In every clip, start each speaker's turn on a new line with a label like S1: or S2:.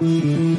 S1: Mm-hmm.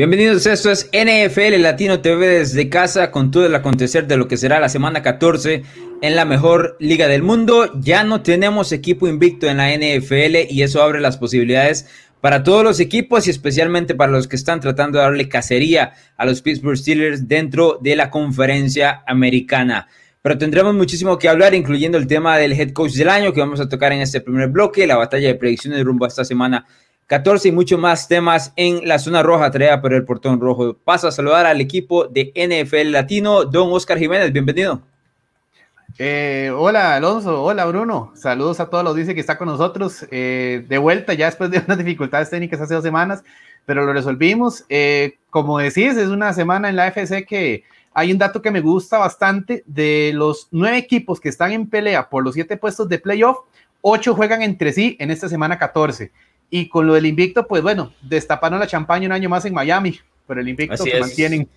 S1: Bienvenidos, esto es NFL Latino TV desde casa con todo el acontecer de lo que será la semana 14 en la mejor liga del mundo. Ya no tenemos equipo invicto en la NFL y eso abre las posibilidades para todos los equipos y especialmente para los que están tratando de darle cacería a los Pittsburgh Steelers dentro de la conferencia americana. Pero tendremos muchísimo que hablar, incluyendo el tema del head coach del año que vamos a tocar en este primer bloque, la batalla de predicciones rumbo a esta semana 14 y muchos más temas en la zona roja traída por el portón rojo. Paso a saludar al equipo de NFL Latino, don Oscar Jiménez, bienvenido.
S2: Eh, hola Alonso, hola Bruno, saludos a todos los dice que está con nosotros eh, de vuelta ya después de unas dificultades técnicas hace dos semanas, pero lo resolvimos. Eh, como decís, es una semana en la FC que hay un dato que me gusta bastante, de los nueve equipos que están en pelea por los siete puestos de playoff, ocho juegan entre sí en esta semana 14 y con lo del invicto, pues bueno, destaparon la champaña un año más en Miami, pero el invicto se mantienen.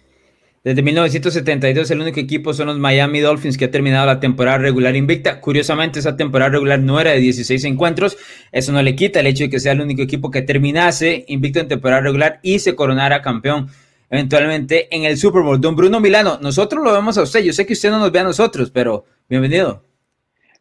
S1: Desde 1972 el único equipo son los Miami Dolphins que ha terminado la temporada regular invicta. Curiosamente esa temporada regular no era de 16 encuentros. Eso no le quita el hecho de que sea el único equipo que terminase invicto en temporada regular y se coronara campeón eventualmente en el Super Bowl. Don Bruno Milano, nosotros lo vemos a usted. Yo sé que usted no nos ve a nosotros, pero bienvenido.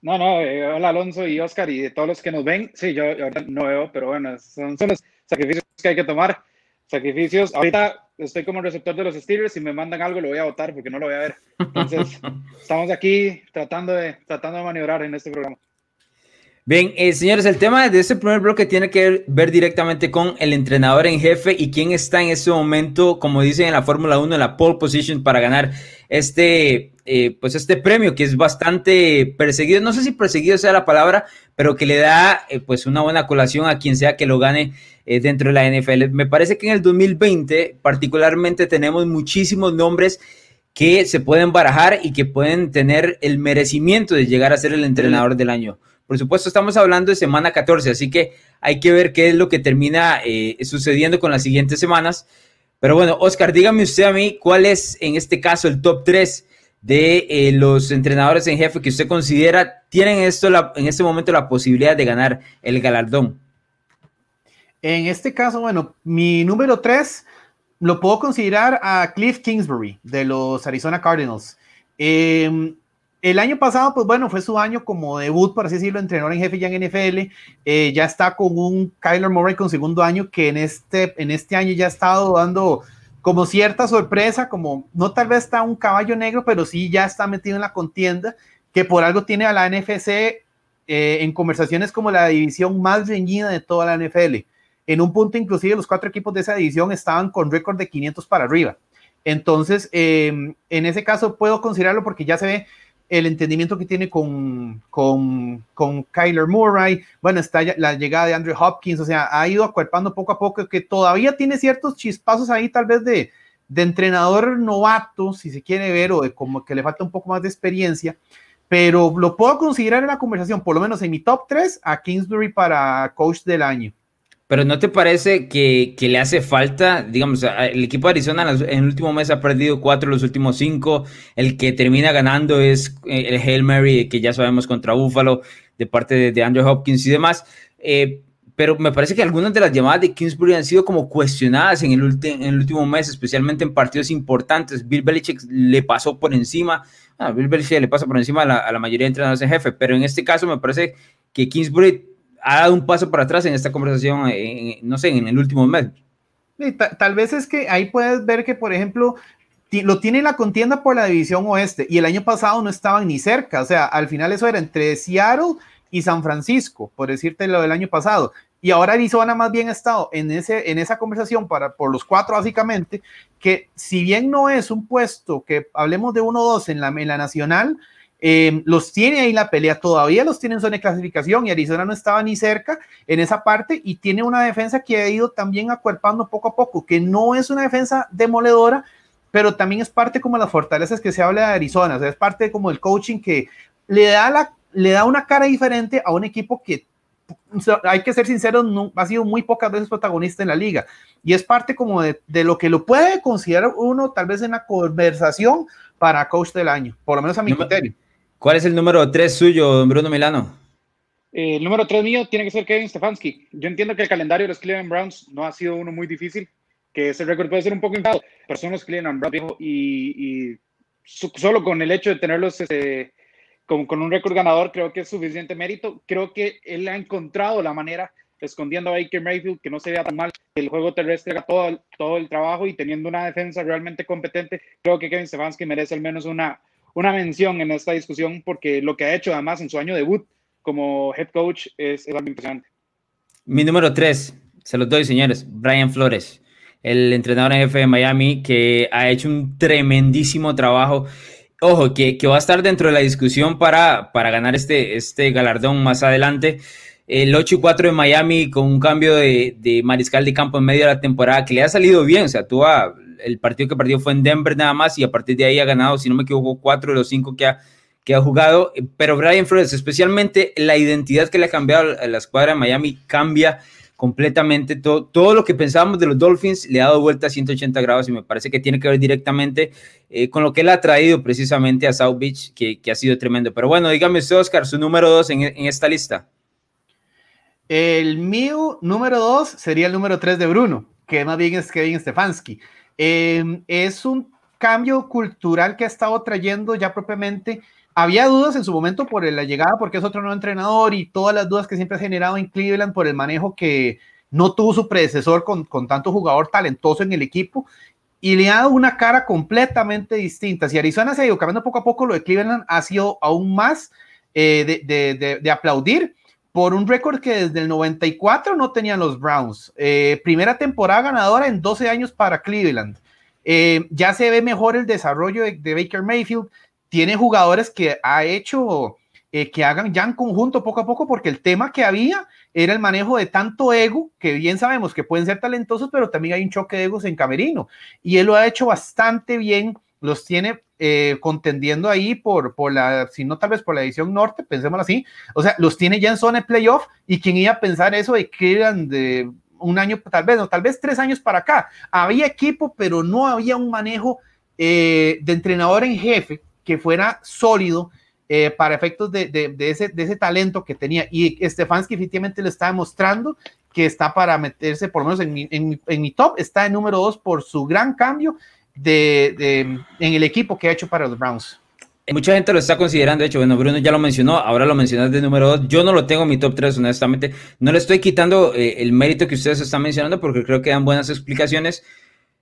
S3: No, no, eh, hola Alonso y Oscar y de todos los que nos ven. Sí, yo, ahora no veo, pero bueno, son, son, los sacrificios que hay que tomar. Sacrificios. Ahorita estoy como receptor de los Steelers. Si me mandan algo, lo voy a votar porque no lo voy a ver. Entonces, estamos aquí tratando de, tratando de maniobrar en este programa.
S1: Bien, eh, señores, el tema de este primer bloque tiene que ver directamente con el entrenador en jefe y quién está en este momento, como dicen en la Fórmula 1, en la pole position para ganar este, eh, pues este premio que es bastante perseguido. No sé si perseguido sea la palabra, pero que le da eh, pues una buena colación a quien sea que lo gane dentro de la NFL. Me parece que en el 2020 particularmente tenemos muchísimos nombres que se pueden barajar y que pueden tener el merecimiento de llegar a ser el entrenador del año. Por supuesto, estamos hablando de semana 14, así que hay que ver qué es lo que termina eh, sucediendo con las siguientes semanas. Pero bueno, Oscar, dígame usted a mí cuál es en este caso el top 3 de eh, los entrenadores en jefe que usted considera tienen esto en este momento la posibilidad de ganar el galardón.
S2: En este caso, bueno, mi número 3 lo puedo considerar a Cliff Kingsbury de los Arizona Cardinals. Eh, el año pasado, pues bueno, fue su año como debut, por así decirlo, entrenador en jefe ya en NFL. Eh, ya está con un Kyler Murray con segundo año que en este, en este año ya ha estado dando como cierta sorpresa, como no tal vez está un caballo negro, pero sí ya está metido en la contienda, que por algo tiene a la NFC eh, en conversaciones como la división más reñida de toda la NFL. En un punto, inclusive, los cuatro equipos de esa división estaban con récord de 500 para arriba. Entonces, eh, en ese caso puedo considerarlo porque ya se ve el entendimiento que tiene con, con, con Kyler Murray, bueno, está la llegada de Andrew Hopkins, o sea, ha ido acuerpando poco a poco, que todavía tiene ciertos chispazos ahí tal vez de, de entrenador novato, si se quiere ver, o de como que le falta un poco más de experiencia, pero lo puedo considerar en la conversación, por lo menos en mi top 3, a Kingsbury para coach del año.
S1: Pero ¿no te parece que, le hace falta, digamos, el equipo de Arizona en el último mes ha perdido cuatro los últimos cinco, el que termina ganando es eh, el Hail Mary, que ya sabemos contra Buffalo, de parte de, Andrew Hopkins y demás. Eh, pero me parece que algunas de las llamadas de Kingsbury han sido como cuestionadas en el, último mes, especialmente en partidos importantes. Bill Belichick le pasó por encima, a Bill Belichick le pasa por encima a la, a la mayoría de entrenadores en jefe, pero en este caso me parece que Kingsbury ha dado un paso para atrás en esta conversación, no sé, en el último mes.
S2: tal vez es que ahí puedes ver que, por ejemplo, lo tiene la contienda por la división oeste y el año pasado no estaban ni cerca, o sea, al final eso era entre Seattle y San Francisco, por decirte lo del año pasado. Y ahora Arizona más bien ha estado en, ese, en esa conversación para, por los cuatro básicamente, que si bien no es un puesto que hablemos de 1-2 en la, en la nacional, eh, los tiene ahí la pelea, todavía los tiene en zona de clasificación y Arizona no estaba ni cerca en esa parte y tiene una defensa que ha ido también acuerpando poco a poco, que no es una defensa demoledora, pero también es parte como las fortalezas que se habla de Arizona, o sea, es parte como el coaching que le da, la, le da una cara diferente a un equipo que hay que ser sinceros, no, ha sido muy pocas veces protagonista en la liga. Y es parte como de, de, lo que lo puede considerar uno tal vez en la conversación para coach del año, por lo menos a mi criterio.
S1: ¿Cuál es el número 3 suyo, Bruno Milano?
S3: Eh, el número 3 mío tiene que ser Kevin Stefanski. Yo entiendo que el calendario de los Cleveland Browns no ha sido uno muy difícil, que ese récord puede ser un poco inflado, pero son los Cleveland Browns y, y solo con el hecho de tenerlos este, con, un récord ganador creo que es suficiente mérito. Creo que él ha encontrado la manera, escondiendo a Baker Mayfield, que no se vea tan mal, el juego terrestre haga todo, todo el trabajo y teniendo una defensa realmente competente, creo que Kevin Stefanski merece al menos una, una mención en esta discusión porque lo que ha hecho además en su año debut como head coach es, es algo impresionante.
S1: Mi número 3, se los doy señores, Brian Flores el entrenador en jefe de Miami, que ha hecho un tremendísimo trabajo ojo, que, que, va a estar dentro de la discusión para, para ganar este, este galardón más adelante. El 8 y 4 de Miami con un cambio de, de, mariscal de campo en medio de la temporada que le ha salido bien. O sea, tuvo el partido que perdió fue en Denver nada más y a partir de ahí ha ganado, si no me equivoco, cuatro de los cinco que ha, que ha jugado. Pero Brian Flores, especialmente la identidad que le ha cambiado a la escuadra de Miami, cambia completamente todo, todo lo que pensábamos de los Dolphins le ha dado vuelta a 180 grados y me parece que tiene que ver directamente eh, con lo que él ha traído precisamente a South Beach, que, que ha sido tremendo. Pero bueno, dígame usted, Oscar, su número dos en, en esta lista.
S2: El mío número dos sería el número tres de Bruno, que más bien es Kevin Stefanski. Eh, es un cambio cultural que ha estado trayendo ya propiamente había dudas en su momento por la llegada, porque es otro nuevo entrenador y todas las dudas que siempre ha generado en Cleveland por el manejo que no tuvo su predecesor con, tanto jugador talentoso en el equipo y le ha dado una cara completamente distinta. Si Arizona se ha ido cambiando poco a poco, lo de Cleveland ha sido aún más eh, de, aplaudir por un récord que desde el 94 no tenían los Browns. Eh, primera temporada ganadora en 12 años para Cleveland. Eh, ya se ve mejor el desarrollo de, Baker Mayfield, tiene jugadores que ha hecho eh, que hagan ya en conjunto poco a poco, porque el tema que había era el manejo de tanto ego, que bien sabemos que pueden ser talentosos, pero también hay un choque de egos en Camerino. Y él lo ha hecho bastante bien, los tiene eh, contendiendo ahí por, por la, si no tal vez por la edición norte, pensémoslo así, o sea, los tiene ya en zona de playoff y quien iba a pensar eso de que eran de un año, tal vez, o tal vez tres años para acá. Había equipo, pero no había un manejo eh, de entrenador en jefe que fuera sólido eh, para efectos de, de, de, ese, de ese talento que tenía. Y Stefanski efectivamente le está demostrando que está para meterse, por lo menos en mi, en, en mi top, está en número dos por su gran cambio de, en el equipo que ha hecho para los Browns.
S1: Mucha gente lo está considerando, de hecho, bueno, Bruno ya lo mencionó, ahora lo mencionas de número dos. Yo no lo tengo en mi top 3, honestamente. No le estoy quitando eh, el mérito que ustedes están mencionando porque creo que dan buenas explicaciones.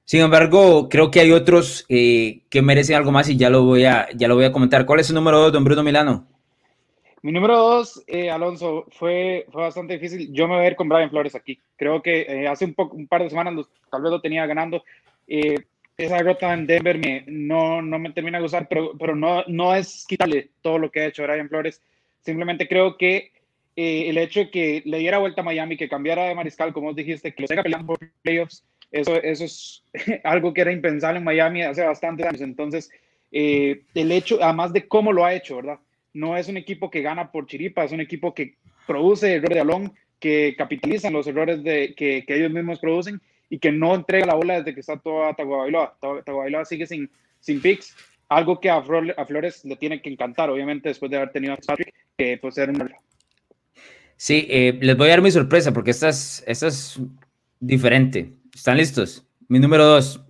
S1: Sin embargo, creo que hay otros eh, que merecen algo más y ya lo voy a, ya lo voy a comentar. ¿Cuál es su número dos, don Bruno Milano?
S3: Mi número dos, eh, Alonso, fue, fue bastante difícil. Yo me voy a ir con Brian Flores aquí. Creo que eh, hace un, poco, un par de semanas tal vez lo tenía ganando. Eh, esa derrota en Denver me, no, no me termina de gustar, pero, pero no, no es quitarle todo lo que ha hecho Brian Flores. Simplemente creo que el hecho de que le diera vuelta a Miami, que cambiara de mariscal, como dijiste, que lo siga peleando por playoffs, eso, eso es algo que era impensable en Miami hace bastantes años. Entonces, eh, el hecho, además de cómo lo ha hecho, ¿verdad? No es un equipo que gana por chiripa, es un equipo que produce errores de balón, que capitalizan los errores de, que, que, ellos mismos producen y que no entrega la bola desde que está toda Tagovailoa. Tagovailoa sigue sin, sin picks, algo que a, Flores, a Flores le tiene que encantar, obviamente, después de haber tenido a Patrick, que pues era un...
S1: Sí, eh, les voy a dar mi sorpresa porque esta es, esta es diferente. ¿Están listos? Mi número dos.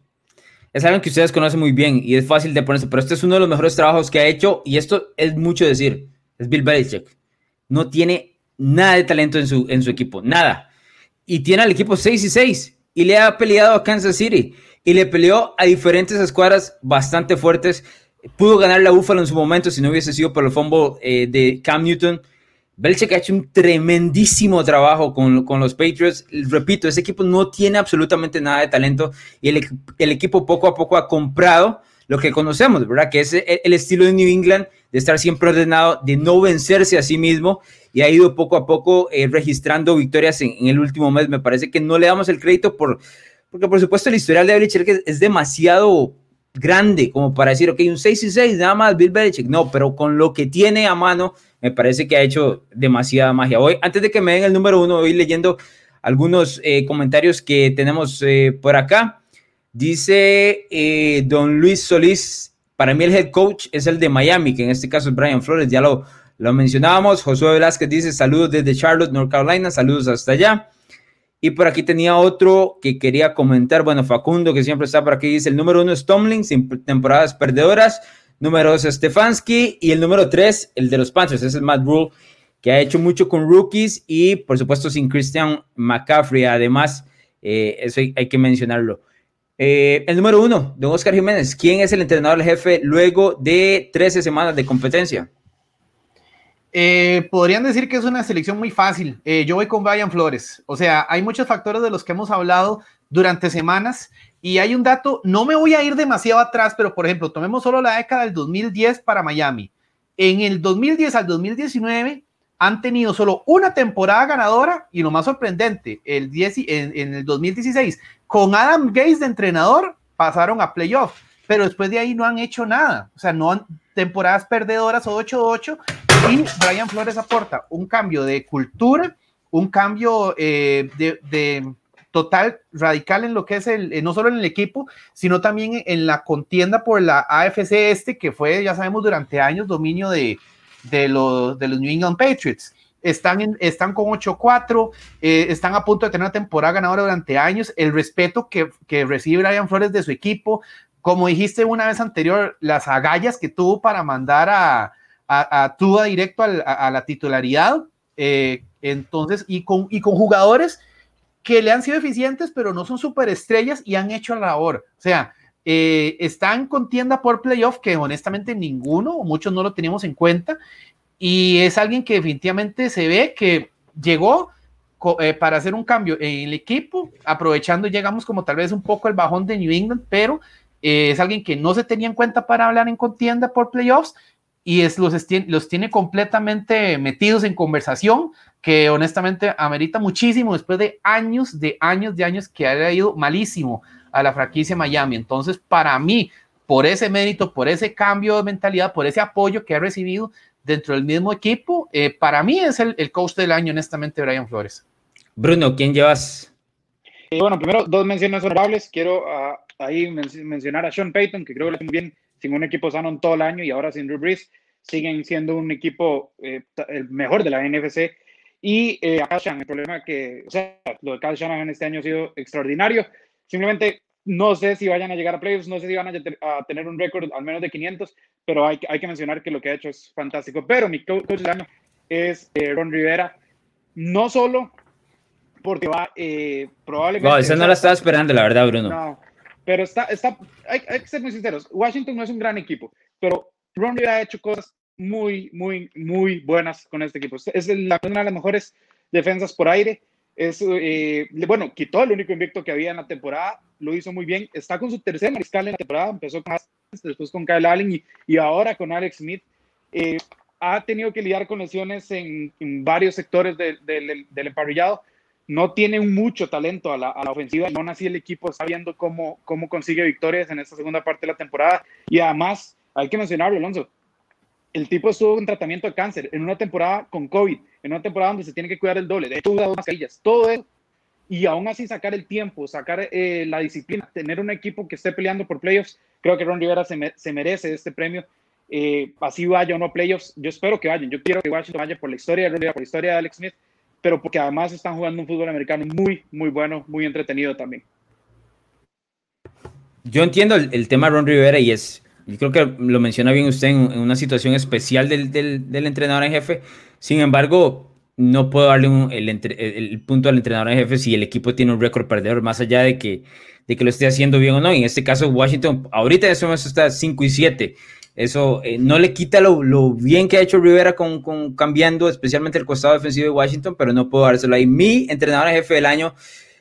S1: Es algo que ustedes conocen muy bien y es fácil de ponerse, pero este es uno de los mejores trabajos que ha hecho y esto es mucho decir. Es Bill Belichick. No tiene nada de talento en su, en su equipo, nada. Y tiene al equipo 6 y 6 y le ha peleado a Kansas City y le peleó a diferentes escuadras bastante fuertes. Pudo ganar la Buffalo en su momento si no hubiese sido por el fumble eh, de Cam Newton Belichick ha hecho un tremendísimo trabajo con, con, los Patriots. Repito, ese equipo no tiene absolutamente nada de talento y el, el, equipo poco a poco ha comprado lo que conocemos, ¿verdad? Que es el estilo de New England de estar siempre ordenado, de no vencerse a sí mismo y ha ido poco a poco eh, registrando victorias en, el último mes. Me parece que no le damos el crédito por, porque por supuesto el historial de Belichick es, es demasiado grande como para decir, ok, un 6 y 6, nada más Bill Belichick. No, pero con lo que tiene a mano, me parece que ha hecho demasiada magia. Hoy, antes de que me den el número uno, voy leyendo algunos eh, comentarios que tenemos eh, por acá. Dice don Luis Solís, para mí el head coach es el de Miami, que en este caso es Brian Flores, ya lo, lo mencionábamos. Josué Velázquez dice saludos desde Charlotte, North Carolina, saludos hasta allá. Y por aquí tenía otro que quería comentar. Bueno, Facundo, que siempre está por aquí, dice: el número uno es Tomlin, sin temporadas perdedoras. Número dos, Stefanski. Y el número tres, el de los Panthers, es el Matt Rule, que ha hecho mucho con rookies y, por supuesto, sin Christian McCaffrey. Además, eh, eso hay, que mencionarlo. Eh, el número uno, don Oscar Jiménez. ¿Quién es el entrenador jefe luego de 13 semanas de competencia?
S2: Eh, podrían decir que es una selección muy fácil. Eh, yo voy con Brian Flores. O sea, hay muchos factores de los que hemos hablado durante semanas y hay un dato, no me voy a ir demasiado atrás, pero por ejemplo, tomemos solo la década del 2010 para Miami. En el 2010 al 2019 han tenido solo una temporada ganadora y lo más sorprendente, el 10, en, en el 2016, con Adam Gates de entrenador, pasaron a playoff, pero después de ahí no han hecho nada. O sea, no han temporadas perdedoras o 8-8 y Brian Flores aporta un cambio de cultura, un cambio eh, de, total radical en lo que es el, eh, no solo en el equipo, sino también en la contienda por la AFC este, que fue, ya sabemos, durante años dominio de, de, los, de los New England Patriots. Están, en, están con 8-4, eh, están a punto de tener una temporada ganadora durante años. El respeto que, que recibe Brian Flores de su equipo, como dijiste una vez anterior, las agallas que tuvo para mandar a, a, a directo a, la titularidad. Eh, entonces, y con, y con jugadores que le han sido eficientes, pero no son superestrellas y han hecho la labor. O sea, eh, están contienda por playoff que honestamente ninguno, muchos no lo teníamos en cuenta. Y es alguien que definitivamente se ve que llegó eh, para hacer un cambio en el equipo, aprovechando, llegamos como tal vez un poco el bajón de New England, pero es alguien que no se tenía en cuenta para hablar en contienda por playoffs y es, los, los tiene completamente metidos en conversación que honestamente amerita muchísimo después de años, de años, de años que haya ido malísimo a la franquicia Miami. Entonces, para mí, por ese mérito, por ese cambio de mentalidad, por ese apoyo que ha recibido dentro del mismo equipo, eh, para mí es el, el, coach del año, honestamente, Brian Flores.
S1: Bruno, ¿quién llevas?
S3: Eh, bueno, primero, dos menciones honorables. Quiero uh, ahí mencionar a Sean Payton, que creo que lo bien sin un equipo sano en todo el año y ahora sin Drew Brees, siguen siendo un equipo eh, el mejor de la NFC. Y eh, a Kyle el problema que, o sea, lo de Kyle Shanahan este año ha sido extraordinario. Simplemente no sé si vayan a llegar a playoffs, no sé si van a, tener un récord al menos de 500, pero hay, hay, que mencionar que lo que ha hecho es fantástico. Pero mi coach del año es eh, Ron Rivera, no solo porque va eh, probablemente...
S1: No, esa no la estaba esperando, la verdad, Bruno. No,
S3: pero está, está hay, que ser muy sinceros, Washington no es un gran equipo, pero Ron Rivera ha hecho cosas muy, muy, muy buenas con este equipo. Es la, una de las mejores defensas por aire. Es, eh, bueno, quitó el único invicto que había en la temporada, lo hizo muy bien. Está con su tercer mariscal en la temporada, empezó con después con Kyle Allen y, y ahora con Alex Smith. Eh, ha tenido que lidiar con lesiones en, varios sectores del, emparrillado, no tiene mucho talento a la, ofensiva, no así el equipo está viendo cómo, cómo consigue victorias en esta segunda parte de la temporada. Y además, hay que mencionarlo, Alonso, el tipo estuvo en tratamiento de cáncer en una temporada con COVID, en una temporada donde se tiene que cuidar el doble, de hecho, dos mascarillas, todo eso. Y aún así sacar el tiempo, sacar eh, la disciplina, tener un equipo que esté peleando por playoffs, creo que Ron Rivera se, merece este premio. Eh, así vaya o no playoffs, yo espero que vayan. Yo quiero que Washington vaya por la historia de Ron Rivera, por la historia de Alex Smith, pero porque además están jugando un fútbol americano muy, muy bueno, muy entretenido también.
S1: Yo entiendo el, tema Ron Rivera y es, creo que lo menciona bien usted en, una situación especial del, del, entrenador en jefe. Sin embargo, no puedo darle el, punto al entrenador en jefe si el equipo tiene un récord perdedor, más allá de que, de que lo esté haciendo bien o no. En este caso, Washington, ahorita en este momento está 5 y 7. Eso eh, no le quita lo, bien que ha hecho Rivera con, cambiando especialmente el costado defensivo de Washington, pero no puedo dárselo ahí. Mi entrenador jefe del año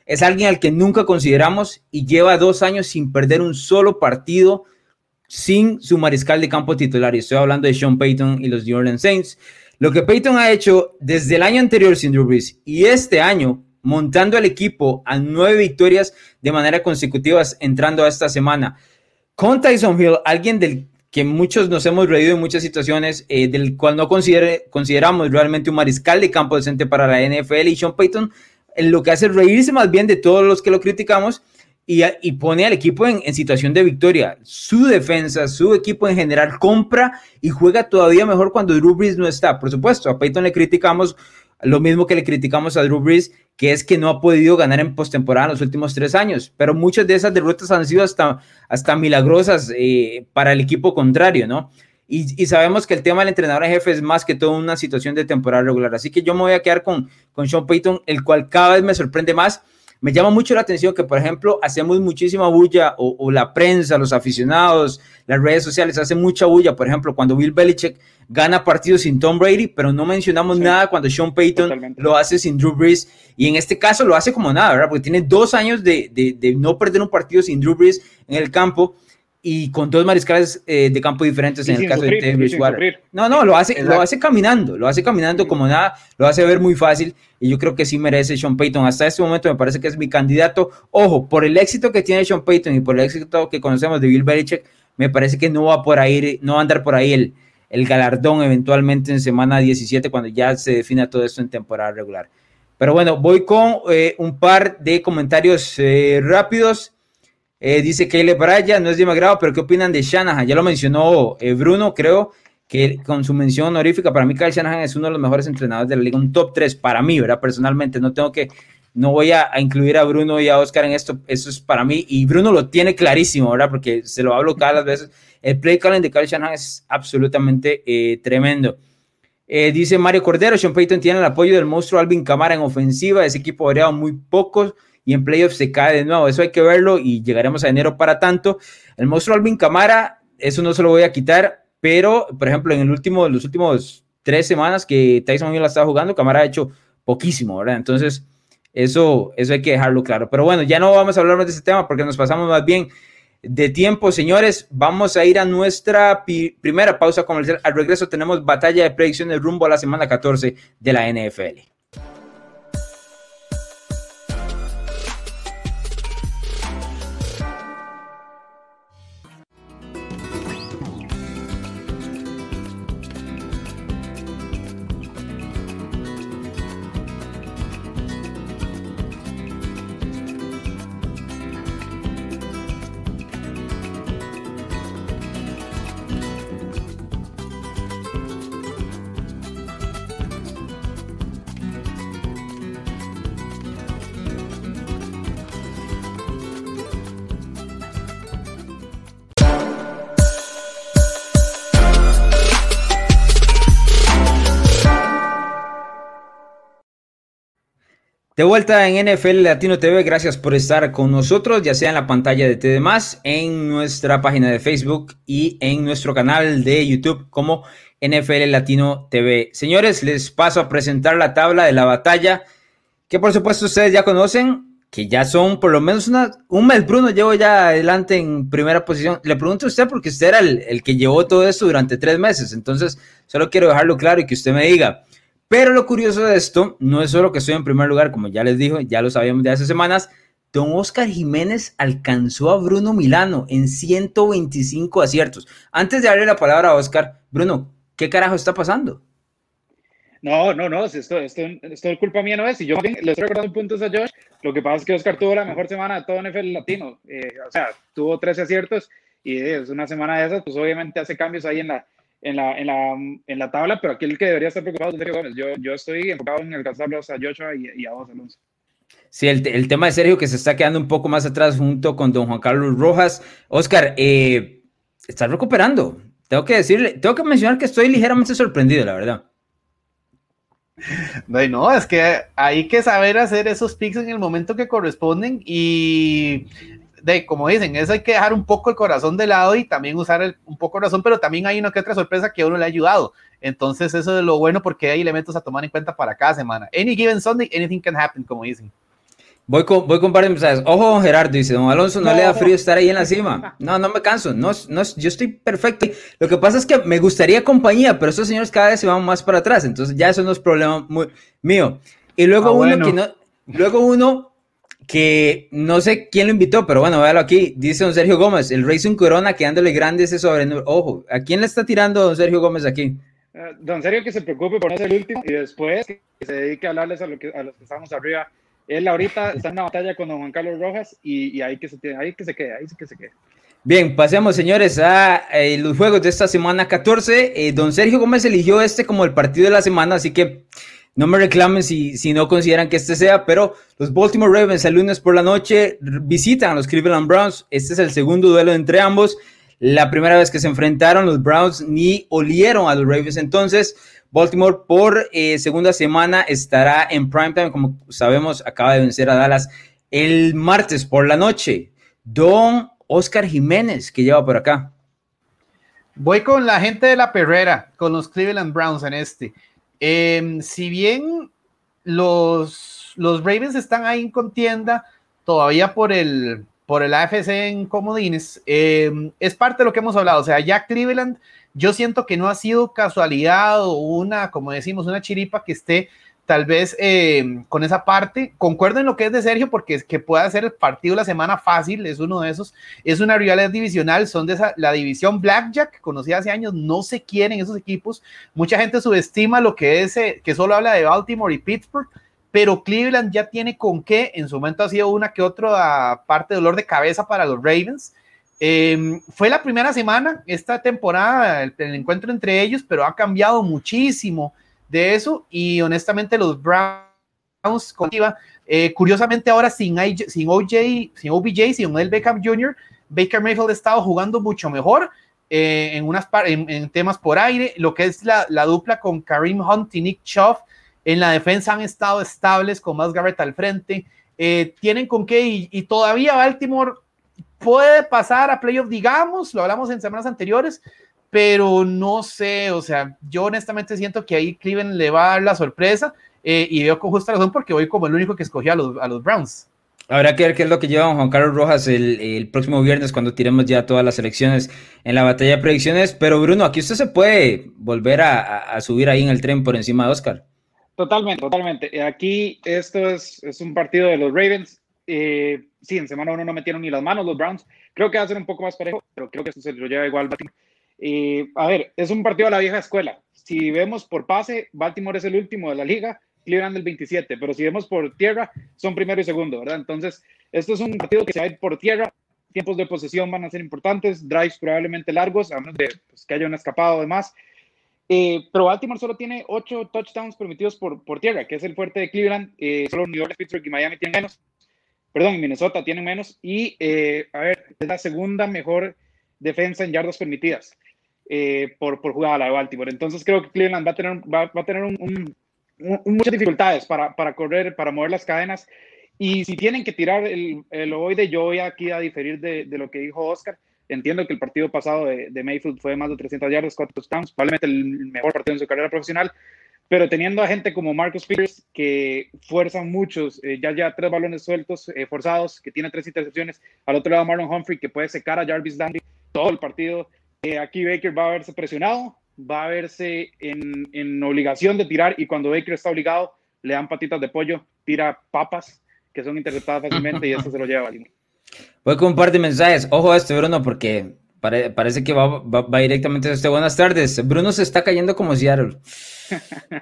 S1: es alguien al que nunca consideramos y lleva dos años sin perder un solo partido sin su mariscal de campo titular. Y estoy hablando de Sean Payton y los New Orleans Saints. Lo que Payton ha hecho desde el año anterior sin Drew Brees y este año montando el equipo a nueve victorias de manera consecutiva entrando a esta semana. Con Tyson Hill, alguien del que muchos nos hemos reído en muchas situaciones, eh, del cual no consideramos realmente un mariscal de campo decente para la NFL y Sean Payton, lo que hace reírse más bien de todos los que lo criticamos y, pone al equipo en, situación de victoria. Su defensa, su equipo en general compra y juega todavía mejor cuando Drew Brees no está. Por supuesto, a Peyton le criticamos lo mismo que le criticamos a Drew Brees, que es que no ha podido ganar en postemporada en los últimos tres años, pero muchas de esas derrotas han sido hasta, hasta milagrosas eh, para el equipo contrario, ¿no? Y, sabemos que el tema del entrenador en jefe es más que todo una situación de temporada regular. Así que yo me voy a quedar con, con Sean Payton, el cual cada vez me sorprende más me llama mucho la atención que, por ejemplo, hacemos muchísima bulla o, la prensa, los aficionados, las redes sociales hacen mucha bulla, por ejemplo, cuando Bill Belichick gana partidos sin Tom Brady, pero no mencionamos nada cuando Sean Payton lo hace sin Drew Brees. Y en este caso lo hace como nada, ¿verdad? Porque tiene dos años de, de, de no perder un partido sin Drew Brees en el campo y con dos mariscales eh, de campo diferentes en el caso de Teddy No, no, lo hace, lo hace caminando, lo hace caminando como nada, lo hace ver muy fácil y yo creo que sí merece Sean Payton. Hasta este momento me parece que es mi candidato. Ojo, por el éxito que tiene Sean Payton y por el éxito que conocemos de Bill Belichick, me parece que no va por ahí, no va a andar por ahí el, el galardón eventualmente en semana 17 cuando ya se defina todo esto en temporada regular. Pero bueno, voy con eh, un par de comentarios eh, rápidos. Eh, dice Caleb Bryan, no es de mi agrado, pero ¿qué opinan de Shanahan? Ya lo mencionó eh, Bruno, creo que con su mención honorífica, para mí Kyle Shanahan es uno de los mejores entrenadores de la liga, un top 3 para mí, ¿verdad? Personalmente, no tengo que, no voy a, incluir a Bruno y a Oscar en esto, eso es para mí, y Bruno lo tiene clarísimo, ¿verdad? Porque se lo hablo cada vez veces. El play calling de Kyle Shanahan es absolutamente eh, tremendo. Eh, dice Mario Cordero, Sean Payton tiene el apoyo del monstruo Alvin Camara en ofensiva, ese equipo variado muy pocos y en playoffs se cae de nuevo. Eso hay que verlo y llegaremos a enero para tanto. El monstruo Alvin Camara, eso no se lo voy a quitar, pero por ejemplo, en el último, los últimos tres semanas que Tyson Hill la estaba jugando, Camara ha hecho poquísimo, ¿verdad? Entonces, eso, eso hay que dejarlo claro. Pero bueno, ya no vamos a hablar más de ese tema porque nos pasamos más bien de tiempo, señores. Vamos a ir a nuestra primera pausa comercial. Al regreso tenemos batalla de predicciones rumbo a la semana 14 de la NFL. De vuelta en NFL Latino TV, gracias por estar con nosotros, ya sea en la pantalla de TD en nuestra página de Facebook y en nuestro canal de YouTube como NFL Latino TV. Señores, les paso a presentar la tabla de la batalla, que por supuesto ustedes ya conocen, que ya son por lo menos un mes. Bruno llevo ya adelante en primera posición. Le pregunto a usted porque usted era el, el que llevó todo esto durante tres meses, entonces solo quiero dejarlo claro y que usted me diga. Pero lo curioso de esto no es solo que estoy en primer lugar, como ya les dijo, ya lo sabíamos de hace semanas. Don Oscar Jiménez alcanzó a Bruno Milano en 125 aciertos. Antes de darle la palabra a Oscar, Bruno, ¿qué carajo está pasando?
S3: No, no, no, esto, esto, esto es culpa mía, no es. Y yo le estoy recordando puntos a Josh. Lo que pasa es que Oscar tuvo la mejor semana de todo NFL Latino. Eh, o sea, tuvo 13 aciertos y es una semana de esas, pues obviamente hace cambios ahí en la, en la, en la, en la tabla, pero aquí el que debería estar preocupado es Sergio Gómez. Yo, yo estoy enfocado en alcanzarlos a Joshua y, y a vos, Alonso.
S1: Sí, el, el, tema de Sergio que se está quedando un poco más atrás junto con don Juan Carlos Rojas. Oscar, eh, estás recuperando. Tengo que decirle, tengo que mencionar que estoy ligeramente sorprendido, la verdad.
S2: No, no, es que hay que saber hacer esos picks en el momento que corresponden y de, como dicen, eso hay que dejar un poco el corazón de lado y también usar un poco el corazón, pero también hay una que otra sorpresa que a uno le ha ayudado. Entonces, eso es lo bueno porque hay elementos a tomar en cuenta para cada semana. Any given Sunday, anything can happen, como dicen.
S1: Voy con, voy con par de mensajes. Ojo, don Gerardo, dice, don Alonso, no, le da frío estar ahí en la cima. No, no me canso, no, no, yo estoy perfecto. Lo que pasa es que me gustaría compañía, pero estos señores cada vez se van más para atrás, entonces ya eso no es problema muy, mío. Y luego ah, uno que no, luego uno que no sé quién lo invitó, pero bueno, véalo aquí, dice don Sergio Gómez, el Racing Corona quedándole grande ese sobre... Ojo, ¿a quién le está tirando don Sergio Gómez aquí?
S3: Eh, don Sergio que se preocupe por no ser el último y después que se dedique a hablarles a, lo que, a los que estamos arriba él ahorita está en una batalla con don Juan Carlos Rojas y, ahí, que se, ahí que se quede, ahí que se quede.
S1: Bien, pasemos señores a eh, los juegos de esta semana 14. Eh, don Sergio Gómez eligió este como el partido de la semana, así que no me reclamen si, si no consideran que este sea, pero los Baltimore Ravens el lunes por la noche visitan a los Cleveland Browns. Este es el segundo duelo entre ambos. La primera vez que se enfrentaron, los Browns ni olieron a los Ravens. Entonces, Baltimore por eh, segunda semana estará en primetime, como sabemos, acaba de vencer a Dallas el martes por la noche. Don Oscar Jiménez, que lleva por acá.
S2: Voy con la gente de la perrera, con los Cleveland Browns en este. Em, si bien los, los Ravens están ahí en contienda, todavía por el, por el AFC en comodines, em, es parte de lo que hemos hablado. O sea, ya Cleveland yo siento que no ha sido casualidad o una, como decimos, una chiripa que esté tal vez eh, con esa parte. Concuerdo en lo que es de Sergio, porque es que pueda ser el partido de la semana fácil, es uno de esos. Es una rivalidad divisional, son de esa, la división Blackjack, conocida hace años, no se quieren esos equipos. Mucha gente subestima lo que es, eh, que solo habla de Baltimore y Pittsburgh, pero Cleveland ya tiene con qué. En su momento ha sido una que otra parte de dolor de cabeza para los Ravens. Em, fue la primera semana esta temporada, el, encuentro entre ellos, pero ha cambiado muchísimo de eso y honestamente los Browns, eh, curiosamente ahora sin, sin, OJ, sin OBJ, sin Odell Beckham Jr., Baker Mayfield ha estado jugando mucho mejor eh, en, temas por aire, lo que es la, dupla con Kareem Hunt y Nick Chubb, en la defensa han estado estables con más Garrett al frente, eh, tienen con qué y, y todavía Baltimore puede pasar a playoff, digamos, lo hablamos en semanas anteriores, pero no sé, o sea, yo honestamente siento que ahí Cleveland le va a dar la sorpresa eh, y veo con justa razón porque voy como el único que escogió a los, a los Browns.
S1: Habrá que ver qué es lo que lleva Juan Carlos Rojas el, el, próximo viernes cuando tiremos ya todas las elecciones en la batalla de predicciones. Pero Bruno, aquí usted se puede volver a, a subir ahí en el tren por encima de Oscar.
S3: Totalmente, totalmente. Aquí esto es, es un partido de los Ravens. Eh, sí, en semana uno no metieron ni las manos los Browns. Creo que va a ser un poco más parejo, pero creo que eso se lo lleva igual Baltimore. A ver, es un partido de la vieja escuela. Si vemos por pase, Baltimore es el último de la liga, Cleveland el 27, pero si vemos por tierra, son primero y segundo, ¿verdad? Entonces, esto es un partido que se va a ir por tierra, tiempos de posesión van a ser importantes, drives probablemente largos, a menos de pues, que haya un escapado de más. Eh, pero Baltimore solo tiene ocho touchdowns permitidos por, por tierra, que es el fuerte de Cleveland. Eh, solo New York, Pittsburgh y Miami tienen menos perdón, Minnesota tiene menos y, eh, a ver, es la segunda mejor defensa en yardas permitidas eh, por, por jugada la de Baltimore. Entonces creo que Cleveland va a tener, va, a tener un, muchas dificultades para, para, correr, para mover las cadenas. Y si tienen que tirar el, el de yo voy aquí a diferir de, de, lo que dijo Oscar. Entiendo que el partido pasado de, de Mayfield fue de más de 300 yardas, 4 touchdowns, probablemente el mejor partido en su carrera profesional, pero teniendo a gente como Marcus Peters que fuerzan muchos, eh, ya ya tres balones sueltos, eh, forzados, que tiene tres intercepciones, al otro lado Marlon Humphrey que puede secar a Jarvis Landry todo el partido. Eh, aquí Baker va a verse presionado, va a verse en, en, obligación de tirar y cuando Baker está obligado le dan patitas de pollo, tira papas que son interceptadas fácilmente y eso se lo lleva a
S1: Voy con un par de mensajes. Ojo a este, Bruno, porque parece que va, va, directamente a este. Buenas tardes. Bruno se está cayendo como Seattle.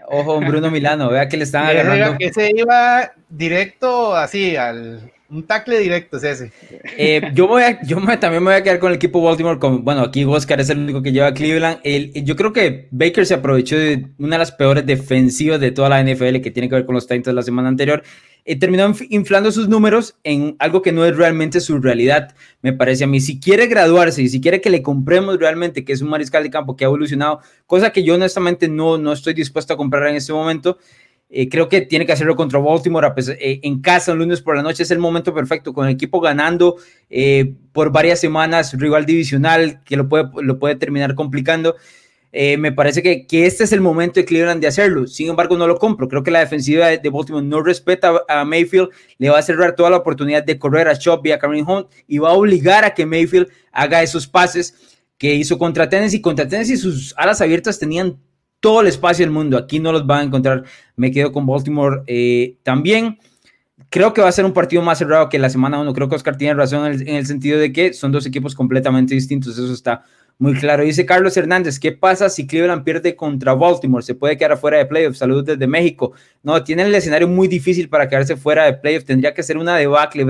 S1: Ojo, Bruno Milano, vea que le están agarrando.
S2: Que se iba directo así, al un tackle directo es ese.
S1: Eh, yo voy a, yo también me voy a quedar con el equipo Baltimore. Con, bueno, aquí Oscar es el único que lleva a Cleveland. El, yo creo que Baker se aprovechó de una de las peores defensivas de toda la NFL que tiene que ver con los Titans la semana anterior eh, terminó inflando sus números en algo que no es realmente su realidad, me parece a mí. Si quiere graduarse y si quiere que le compremos realmente que es un mariscal de campo que ha evolucionado, cosa que yo honestamente no, no estoy dispuesto a comprar en este momento, eh, creo que tiene que hacerlo contra Baltimore eh, en casa el lunes por la noche. Es el momento perfecto, con el equipo ganando por varias semanas, rival divisional que lo puede, lo puede terminar complicando. eh, me parece que, que, este es el momento de Cleveland de hacerlo. Sin embargo, no lo compro. Creo que la defensiva de, Baltimore no respeta a, Mayfield, le va a cerrar toda la oportunidad de correr a Shop y a Hunt y va a obligar a que Mayfield haga esos pases que hizo contra Tennessee. Contra Tennessee sus alas abiertas tenían todo el espacio del mundo. Aquí no los van a encontrar. Me quedo con Baltimore eh, también. Creo que va a ser un partido más cerrado que la semana 1. Creo que Oscar tiene razón en el, sentido de que son dos equipos completamente distintos. Eso está muy claro. Dice Carlos Hernández, ¿qué pasa si Cleveland pierde contra Baltimore? ¿Se puede quedar fuera de playoffs? Saludos desde México. No, tienen el escenario muy difícil para quedarse fuera de playoffs. Tendría que ser una debacle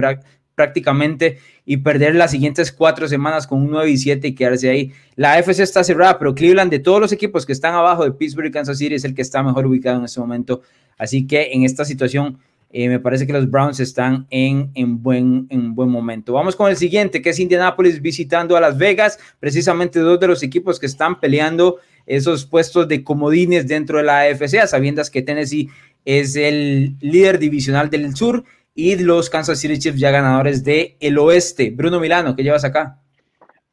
S1: prácticamente y perder las siguientes cuatro semanas con un 9 y 7 y quedarse ahí. La AFC está cerrada, pero Cleveland de todos los equipos que están abajo de Pittsburgh y Kansas City es el que está mejor ubicado en este momento. Así que en esta situación eh, me parece que los Browns están en, en, buen, en buen momento. Vamos con el siguiente, que es Indianapolis visitando a Las Vegas, precisamente dos de los equipos que están peleando esos puestos de comodines dentro de la AFC, a sabiendas que Tennessee es el líder divisional del sur y los Kansas City Chiefs ya ganadores del el oeste. Bruno Milano, ¿qué llevas acá?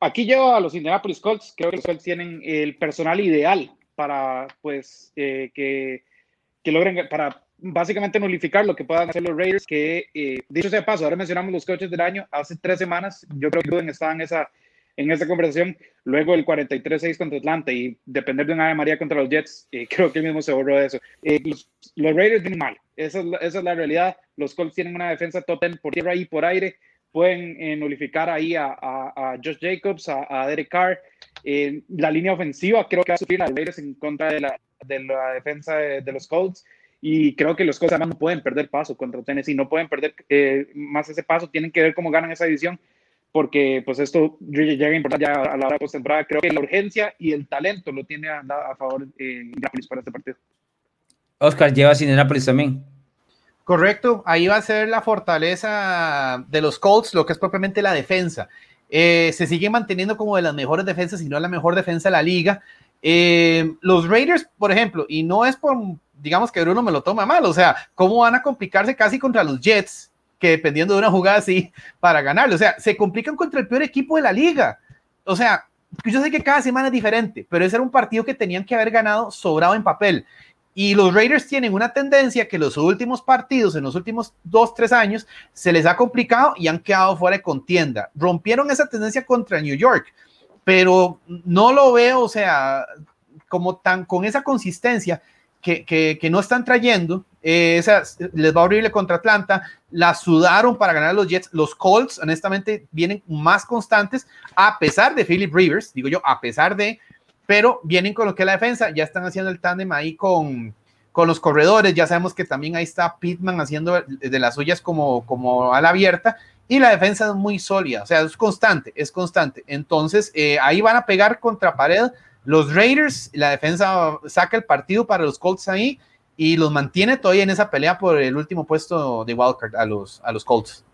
S3: Aquí llevo a los Indianapolis Colts. Creo que los Colts tienen el personal ideal para, pues, eh, que, que, logren, para básicamente nulificar lo que puedan hacer los Raiders, que, eh, dicho sea paso, ahora mencionamos los coches del año, hace tres semanas, yo creo que Gruden estaba en esa en esta conversación. Luego el 43-6 contra Atlanta y depender de una Ave María contra los Jets, eh, creo que él mismo se borró de eso. Eh, los, Raiders vienen mal, esa es, la, esa es, la, realidad. Los Colts tienen una defensa top por tierra y por aire. Pueden eh, nulificar ahí a, a, Josh Jacobs, a, Derek Carr. la línea ofensiva creo que va a sufrir a los Raiders en contra de la, de la defensa de, los Colts. Y creo que los Colts además no pueden perder paso contra Tennessee, no pueden perder más ese paso, tienen que ver cómo ganan esa división porque pues esto llega a importar ya a la hora postemporada. Creo que la urgencia y el talento lo tiene a, a favor eh, Indianapolis para este partido.
S1: Oscar, lleva sin Indianapolis también.
S2: Correcto, ahí va a ser la fortaleza de los Colts, lo que es propiamente la defensa. Eh, se sigue manteniendo como de las mejores defensas, si no la mejor defensa de la liga. Eh, los Raiders, por ejemplo, y no es por, digamos que Bruno me lo toma mal, o sea, ¿cómo van a complicarse casi contra los Jets? Que dependiendo de una jugada así para ganarlo. O sea, se complican contra el peor equipo de la liga. O sea, yo sé que cada semana es diferente, pero ese era un partido que tenían que haber ganado sobrado en papel. Y los Raiders tienen una tendencia que los últimos partidos, en los últimos dos, tres años, se les ha complicado y han quedado fuera de contienda. Rompieron esa tendencia contra New York, pero no lo veo, o sea, como tan con esa consistencia que, no están trayendo eh, les va horrible contra Atlanta. La sudaron para ganar los Jets. Los Colts, honestamente, vienen más constantes, a pesar de Philip Rivers, digo yo, a pesar de, pero vienen con lo que es la defensa. Ya están haciendo el tándem ahí con, con los corredores. Ya sabemos que también ahí está Pittman haciendo de las suyas como, como a la abierta. Y la defensa es muy sólida, o sea, es constante, es constante. Entonces, eh, ahí van a pegar contra pared. Los Raiders, la defensa saca el partido para los Colts ahí y los mantiene todavía en esa pelea por el último puesto de wildcard a los, a los Colts.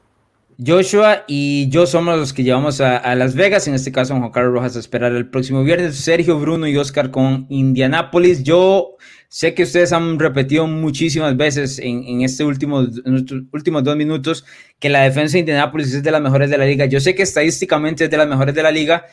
S1: Joshua y yo somos los que llevamos a, Las Vegas, en este caso Juan Carlos Rojas a esperar el próximo viernes, Sergio Bruno y Oscar con Indianápolis. Yo sé que ustedes han repetido muchísimas veces en, este en estos últimos dos minutos que la defensa de Indianápolis es de las mejores de la liga. Yo sé que estadísticamente es de las mejores de la liga,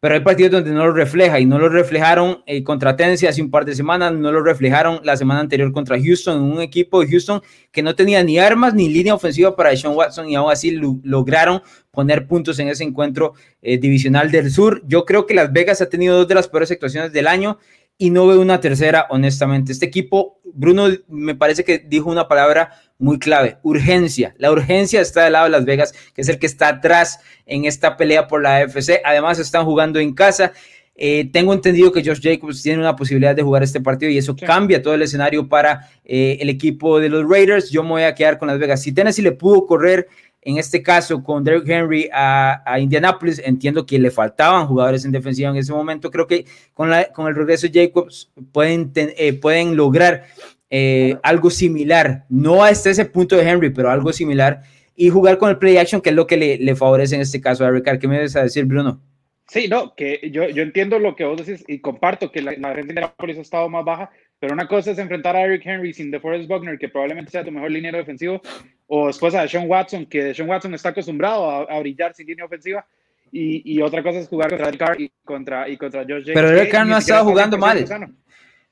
S1: pero hay partidos donde no lo refleja y no lo reflejaron eh, contra Tennessee hace un par de semanas, no lo reflejaron la semana anterior contra Houston, un equipo de Houston que no tenía ni armas ni línea ofensiva para Sean Watson y aún así lograron poner puntos en ese encuentro eh, divisional del sur. Yo creo que Las Vegas ha tenido dos de las peores actuaciones del año y no veo una tercera, honestamente. Este equipo, Bruno me parece que dijo una palabra muy clave, urgencia. La urgencia está del lado de Las Vegas, que es el que está atrás en esta pelea por la AFC. Además, están jugando en casa. Eh, tengo entendido que Josh Jacobs tiene una posibilidad de jugar este partido y eso cambia todo el escenario para eh, el equipo de los Raiders. Yo me voy a quedar con Las Vegas. Si Tennessee le pudo correr en este caso con Derrick Henry a, a, Indianapolis, entiendo que le faltaban jugadores en defensiva en ese momento. Creo que con, la, con el regreso de Jacobs pueden, eh, pueden lograr eh, algo similar, no hasta ese punto de Henry, pero algo similar, y jugar con el play action, que es lo que le, le favorece en este caso a Ricard. ¿Qué me debes a decir, Bruno?
S3: Sí, no, que yo, yo entiendo lo que vos decís y comparto que la, la defensa de Indianapolis ha estado más baja, pero una cosa es enfrentar a Eric Henry sin DeForest Buckner, que probablemente sea tu mejor línea defensivo, o después a Sean Watson, que Sean Watson está acostumbrado a, a brillar sin línea ofensiva, Y, otra cosa es jugar contra Derek Carr y contra, y contra Josh
S1: Pero Derek Carr no ha estado jugando mal.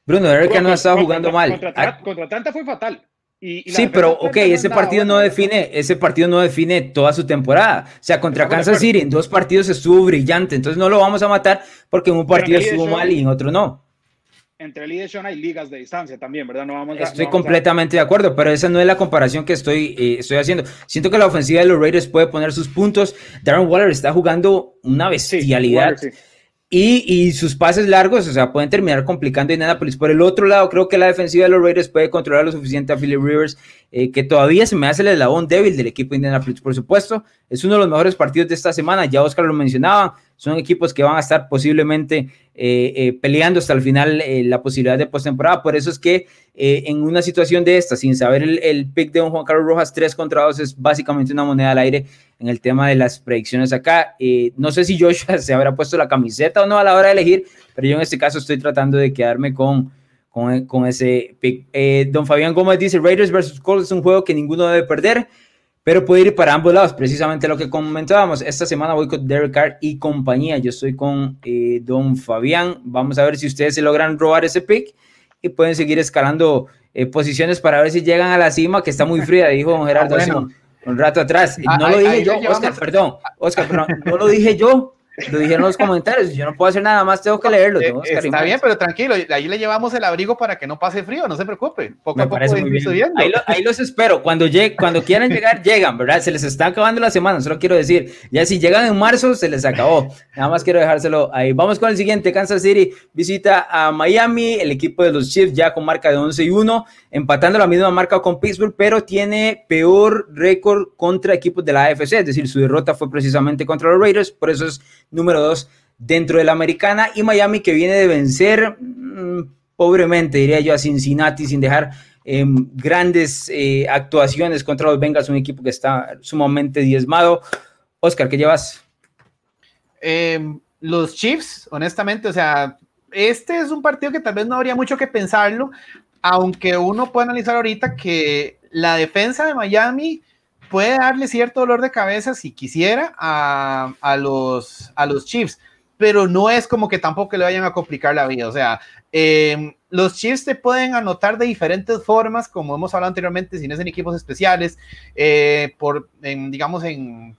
S1: Bruno, Derek Carr no ha estado jugando mal.
S3: Contra, contra Atlanta fue fatal
S1: sí, pero ok, ese partido no define, ese partido no define toda su temporada. O sea, contra Kansas City en dos partidos estuvo brillante, entonces no lo vamos a matar porque en un partido estuvo mal y en otro no.
S3: Entre él y Sean hay ligas de distancia también, ¿verdad? No vamos
S1: estoy completamente de acuerdo, pero esa no es la comparación que estoy, eh, estoy haciendo. Siento que la ofensiva de los Raiders puede poner sus puntos. Darren Waller está jugando una bestialidad. Y, sus pases largos, o sea, pueden terminar complicando a Indianapolis. Por el otro lado, creo que la defensiva de los Raiders puede controlar lo suficiente a Philip Rivers, eh, que todavía se me hace el eslabón débil del equipo de Indianapolis. Por supuesto, es uno de los mejores partidos de esta semana. Ya Oscar lo mencionaba, son equipos que van a estar posiblemente eh, eh, peleando hasta el final la posibilidad de postemporada. Por eso es que en una situación de esta, sin saber el, el pick de un Juan Carlos Rojas 3 contra 2, es básicamente una moneda al aire en el tema de las predicciones acá. Eh, no sé si Joshua se habrá puesto la camiseta o no a la hora de elegir, pero yo en este caso estoy tratando de quedarme con, con, ese pick. Eh, don Fabián Gómez dice, Raiders versus Colts es un juego que ninguno debe perder, pero puede ir para ambos lados, precisamente lo que comentábamos. Esta semana voy con Derek Carr y compañía. Yo estoy con eh, Don Fabián. Vamos a ver si ustedes se logran robar ese pick y pueden seguir escalando posiciones para ver si llegan a la cima, que está muy fría, dijo don Gerardo un rato atrás. Ah, no lo dije yo, Oscar, perdón. Oscar, pero no lo dije yo. Lo dijeron en los comentarios. Yo no puedo hacer nada más, tengo que leerlo.
S2: Eh, está bien, pero tranquilo. Ahí le llevamos el abrigo para que no pase frío, no se preocupe. Poco a poco
S1: subiendo. Ahí, los espero. Cuando, llegue, cuando quieran llegar, llegan, ¿verdad? Se les está acabando la semana, solo quiero decir. Ya si llegan en marzo, se les acabó. Nada más quiero dejárselo ahí. Vamos con el siguiente. Kansas City visita a Miami. El equipo de los Chiefs ya con marca de 11 y 1, empatando la misma marca con Pittsburgh, pero tiene peor récord contra equipos de la AFC. Es decir, su derrota fue precisamente contra los Raiders. Por eso es número dos dentro de la americana y Miami que viene de vencer mm, pobremente, diría yo, a Cincinnati sin dejar em, grandes eh, actuaciones contra los Bengals, un equipo que está sumamente diezmado. Oscar, ¿qué llevas?
S2: Em, los Chiefs, honestamente, o sea, este es un partido que tal vez no habría mucho que pensarlo, aunque uno puede analizar ahorita que la defensa de Miami puede darle cierto dolor de cabeza si quisiera a, los, a los Chiefs, pero no es como que tampoco le vayan a complicar la vida. O sea, em, los Chiefs te pueden anotar de diferentes formas, como hemos hablado anteriormente, si no es en equipos especiales, eh, por, digamos, en,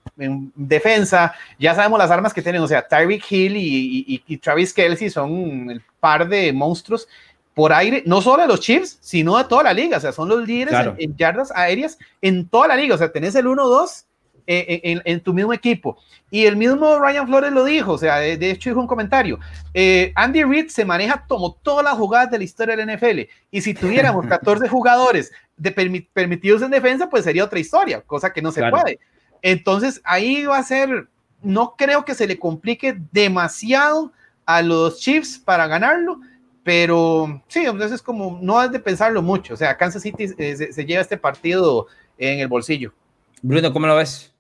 S2: defensa. Ya sabemos las armas que tienen, o sea, Tyreek Hill y, y Travis Kelsey son el par de monstruos por aire, no solo de los Chiefs, sino de toda la liga. O sea, son los líderes en, yardas aéreas en toda la liga. O sea, tenés el 1-2 eh, en, tu mismo equipo. Y el mismo Ryan Flores lo dijo, o sea, de, hecho dijo un comentario. Eh, Andy Reid se maneja como todas las jugadas de la historia del NFL. Y si tuviéramos 14 jugadores de permitidos en defensa, pues sería otra historia, cosa que no se puede. Entonces, ahí va a ser, no creo que se le complique demasiado a los Chiefs para ganarlo pero sí, entonces es como, no has de pensarlo mucho. O sea, Kansas City eh, se, lleva este partido en el bolsillo.
S1: Bruno, ¿cómo lo ves?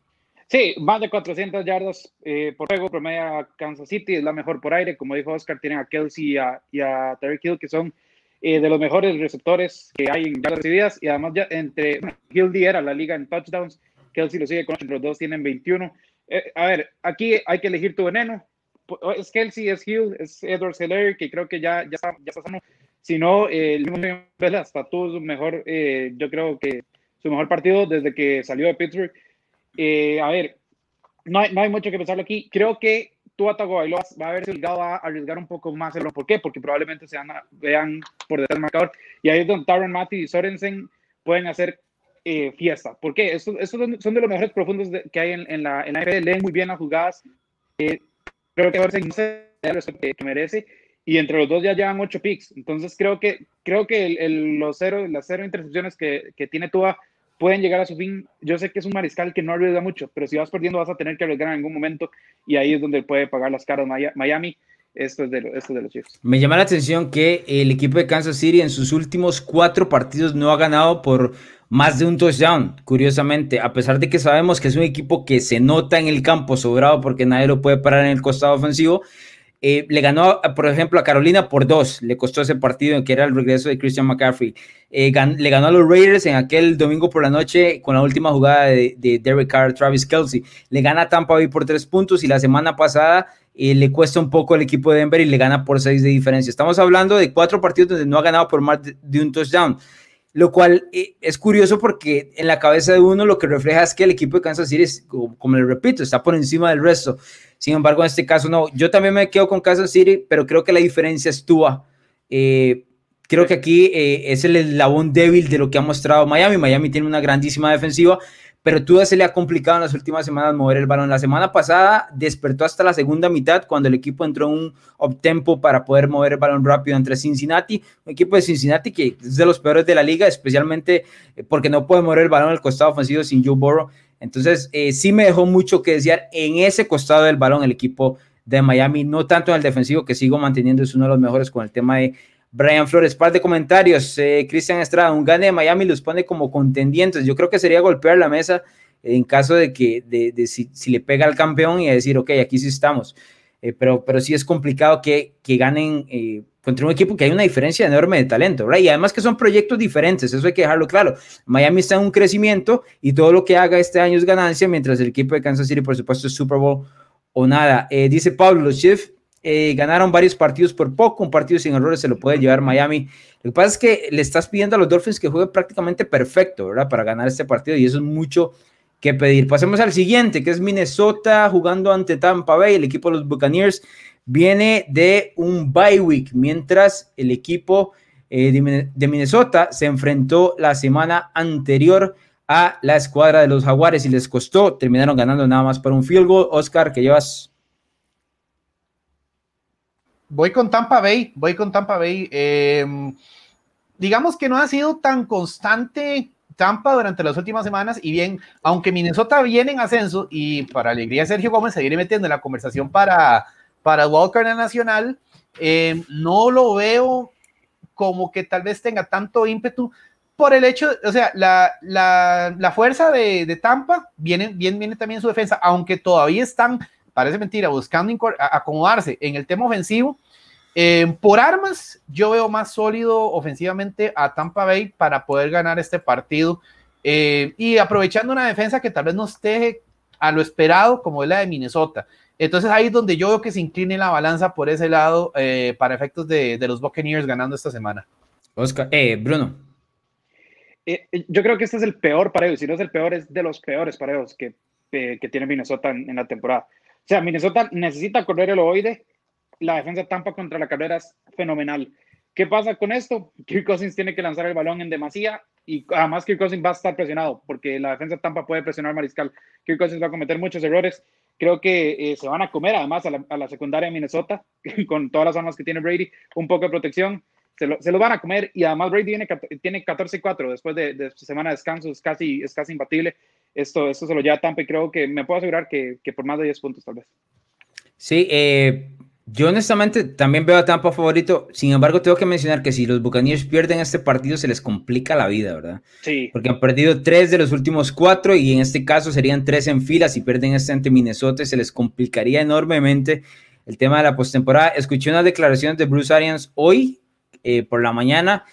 S3: Sí, más de 400 yardas eh, por juego, promedia Kansas City, es la mejor por aire. Como dijo Oscar, tienen a Kelsey y a, y a Terry Hill, que son eh, de los mejores receptores que hay en yardas recibidas. Y además, ya entre Hill lidera la liga en touchdowns, Kelsey lo sigue con los dos, tienen 21. a ver, aquí hay que elegir tu veneno es Kelsey, es Hill, es Edward Seller, que creo que ya, ya, está, ya está sano. Si no, eh, el hasta tuvo su mejor, eh, yo creo que su mejor partido desde que salió de Pittsburgh. Eh, a ver, no hay, no hay, mucho que pensar aquí. Creo que Tua Tagovailoa va a haber obligado a arriesgar un poco más. ¿Por qué? Porque probablemente se vean por detrás del marcador. Y ahí es donde Taron Matthew y Sorensen pueden hacer eh, fiesta. ¿Por qué? Estos, estos, son de los mejores profundos que hay en, en, la, en la NFL. Leen muy bien las jugadas. Eh, creo que que merece y entre los dos ya llevan ocho picks. Entonces creo que, creo que el, los cero, las cero intercepciones que, que tiene Tua pueden llegar a su fin. Yo sé que es un mariscal que no arriesga mucho, pero si vas perdiendo vas a tener que arriesgar en algún momento y ahí es donde puede pagar las caras Miami. Esto es, de, de los Chiefs.
S1: Me llama la atención que el equipo de Kansas City en sus últimos cuatro partidos no ha ganado por más de un touchdown, curiosamente, a pesar de que sabemos que es un equipo que se nota en el campo sobrado porque nadie lo puede parar en el costado ofensivo. Eh, le ganó, por ejemplo, a Carolina por dos, le costó ese partido en que era el regreso de Christian McCaffrey. Eh, le ganó a los Raiders en aquel domingo por la noche con la última jugada de, Derek Carr, Travis Kelsey. Le gana a Tampa Bay por tres puntos y la semana pasada eh, le cuesta un poco el equipo de Denver y le gana por seis de diferencia. Estamos hablando de cuatro partidos donde no ha ganado por más de un touchdown lo cual es curioso porque en la cabeza de uno lo que refleja es que el equipo de Kansas City, como, le repito, está por encima del resto. Sin embargo, en este caso no. Yo también me quedo con Kansas City, pero creo que la diferencia es Tua. Eh, creo que aquí eh, es el eslabón débil de lo que ha mostrado Miami. Miami tiene una grandísima defensiva, pero Tua se le ha complicado en las últimas semanas mover el balón. La semana pasada despertó hasta la segunda mitad cuando el equipo entró en un up-tempo para poder mover el balón rápido entre Cincinnati, un equipo de Cincinnati que es de los peores de la liga, especialmente eh, porque no puede mover el balón al costado ofensivo sin Joe Burrow. Entonces, eh, sí me dejó mucho que desear en ese costado del balón el equipo de Miami, no tanto en el defensivo que sigo manteniendo, es uno de los mejores con el tema de Brian Flores, par de comentarios. Eh, Cristian Estrada, un gane de Miami los pone como contendientes. Yo creo que sería golpear la mesa en caso de que si, le pega al campeón y decir, ok, aquí sí estamos. Eh, pero, pero sí es complicado que, ganen eh, contra un equipo que hay una diferencia enorme de talento, ¿verdad? Y además que son proyectos diferentes, eso hay que dejarlo claro. Miami está en un crecimiento y todo lo que haga este año es ganancia, mientras el equipo de Kansas City, por supuesto, es Super Bowl o nada. dice Pablo, los Chiefs eh, ganaron varios partidos por poco, un partido sin errores se lo puede llevar Miami. Lo que pasa es que le estás pidiendo a los Dolphins que juegue prácticamente perfecto, ¿verdad? Para ganar este partido y eso es mucho que pedir. Pasemos al siguiente, que es Minnesota jugando ante Tampa Bay. El equipo de los Buccaneers viene de un bye week, mientras el equipo eh, de Minnesota se enfrentó la semana anterior a la escuadra de los Jaguares y les costó, terminaron ganando nada más por un field goal. Oscar, que llevas
S2: Voy con Tampa Bay, voy con Tampa Bay. Em, digamos que no ha sido tan constante Tampa durante las últimas semanas y bien, aunque Minnesota viene en ascenso y para alegría de Sergio Gómez se viene metiendo en la conversación para, para Walker en la Nacional, em, no lo veo como que tal vez tenga tanto ímpetu por el hecho, o sea, la, la, fuerza de, Tampa viene, viene, viene también su defensa, aunque todavía están parece mentira, buscando acomodarse en el tema ofensivo. Eh, por armas, yo veo más sólido ofensivamente a Tampa Bay para poder ganar este partido eh, y aprovechando una defensa que tal vez no esté a lo esperado como es la de Minnesota. Entonces ahí es donde yo veo que se incline la balanza por ese lado eh, para efectos de, los Buccaneers ganando esta semana.
S1: Oscar, Bruno.
S3: yo creo que este es el peor pareo, si no es el peor, es de los peores pareos que, que tiene Minnesota en la temporada. O sea, Minnesota necesita correr el oide. La defensa Tampa contra la carrera es fenomenal. ¿Qué pasa con esto? Kirk Cousins tiene que lanzar el balón en demasía y además Kirk Cousins va a estar presionado porque la defensa Tampa puede presionar al mariscal. Kirk Cousins va a cometer muchos errores. Creo que eh, se van a comer además a la, secundaria de Minnesota con todas las armas que tiene Brady, un poco de protección. Se lo, se lo van a comer y además Brady tiene, tiene 14-4 después de, de, semana de descanso, es casi, es casi imbatible esto, esto se lo lleva Tampa y creo que me puedo asegurar que, que por más de 10 puntos tal vez.
S1: Sí, eh, yo honestamente también veo a Tampa favorito, sin embargo tengo que mencionar que si los Buccaneers pierden este partido se les complica la vida, ¿verdad?
S3: Sí.
S1: Porque han perdido tres de los últimos cuatro y en este caso serían tres en fila, si pierden este ante Minnesota se les complicaría enormemente el tema de la postemporada. Escuché unas declaraciones de Bruce Arians hoy eh, por la mañana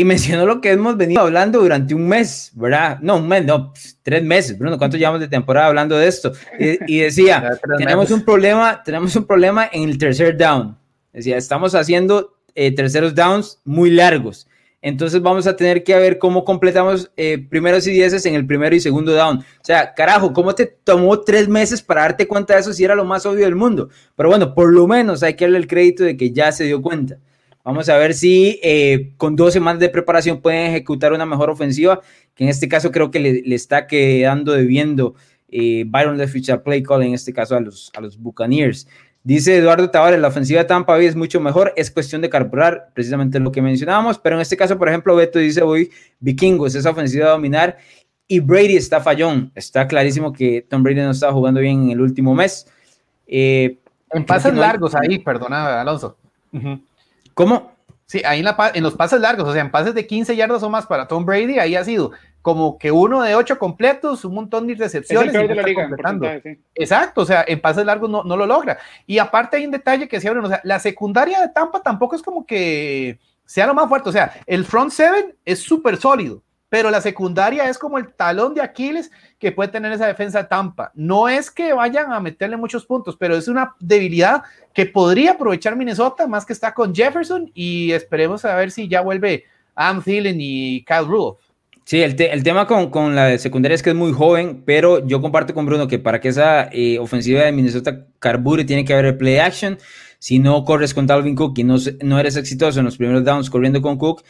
S1: y mencionó lo que hemos venido hablando durante un mes, ¿verdad? No, un mes, no, tres meses, Bruno, ¿cuánto llevamos de temporada hablando de esto? Y, decía, tenemos un problema, tenemos un problema en el tercer down. Decía, estamos haciendo eh, terceros downs muy largos. Entonces vamos a tener que ver cómo completamos eh, primeros y dieces en el primero y segundo down. O sea, carajo, ¿cómo te tomó tres meses para darte cuenta de eso si era lo más obvio del mundo? Pero bueno, por lo menos hay que darle el crédito de que ya se dio cuenta. Vamos a ver si eh, con dos semanas de preparación pueden ejecutar una mejor ofensiva, que en este caso creo que le, está quedando debiendo eh, Byron Leftwich al play call, en este caso a los, a los Buccaneers. Dice Eduardo Tavares, la ofensiva de Tampa Bay es mucho mejor, es cuestión de carburar, precisamente lo que mencionábamos, pero en este caso, por ejemplo, Beto dice hoy, vikingos, esa ofensiva a dominar, y Brady está fallón, está clarísimo que Tom Brady no estaba jugando bien en el último mes.
S2: Eh, en pases largos ahí, perdona, Alonso.
S1: ¿Cómo?
S2: Sí, ahí en, la, en los pases largos, o sea, en pases de 15 yardas o más para Tom Brady, ahí ha sido como que uno de ocho completos, un montón de recepciones.
S3: Es el de la liga,
S2: Exacto, o sea, en pases largos no, no, lo logra. Y aparte hay un detalle que se abre, o sea, la secundaria de Tampa tampoco es como que sea lo más fuerte, o sea, el front seven es súper sólido, pero la secundaria es como el talón de Aquiles que puede tener esa defensa Tampa. No es que vayan a meterle muchos puntos, pero es una debilidad que podría aprovechar Minnesota, más que está con Jefferson, y esperemos a ver si ya vuelve Am Thielen y Kyle Rudolph.
S1: Sí, el, el tema con, con, la secundaria es que es muy joven, pero yo comparto con Bruno que para que esa eh, ofensiva de Minnesota carbure tiene que haber el play action. Si no corres con Dalvin Cook y no, no eres exitoso en los primeros downs corriendo con Cook,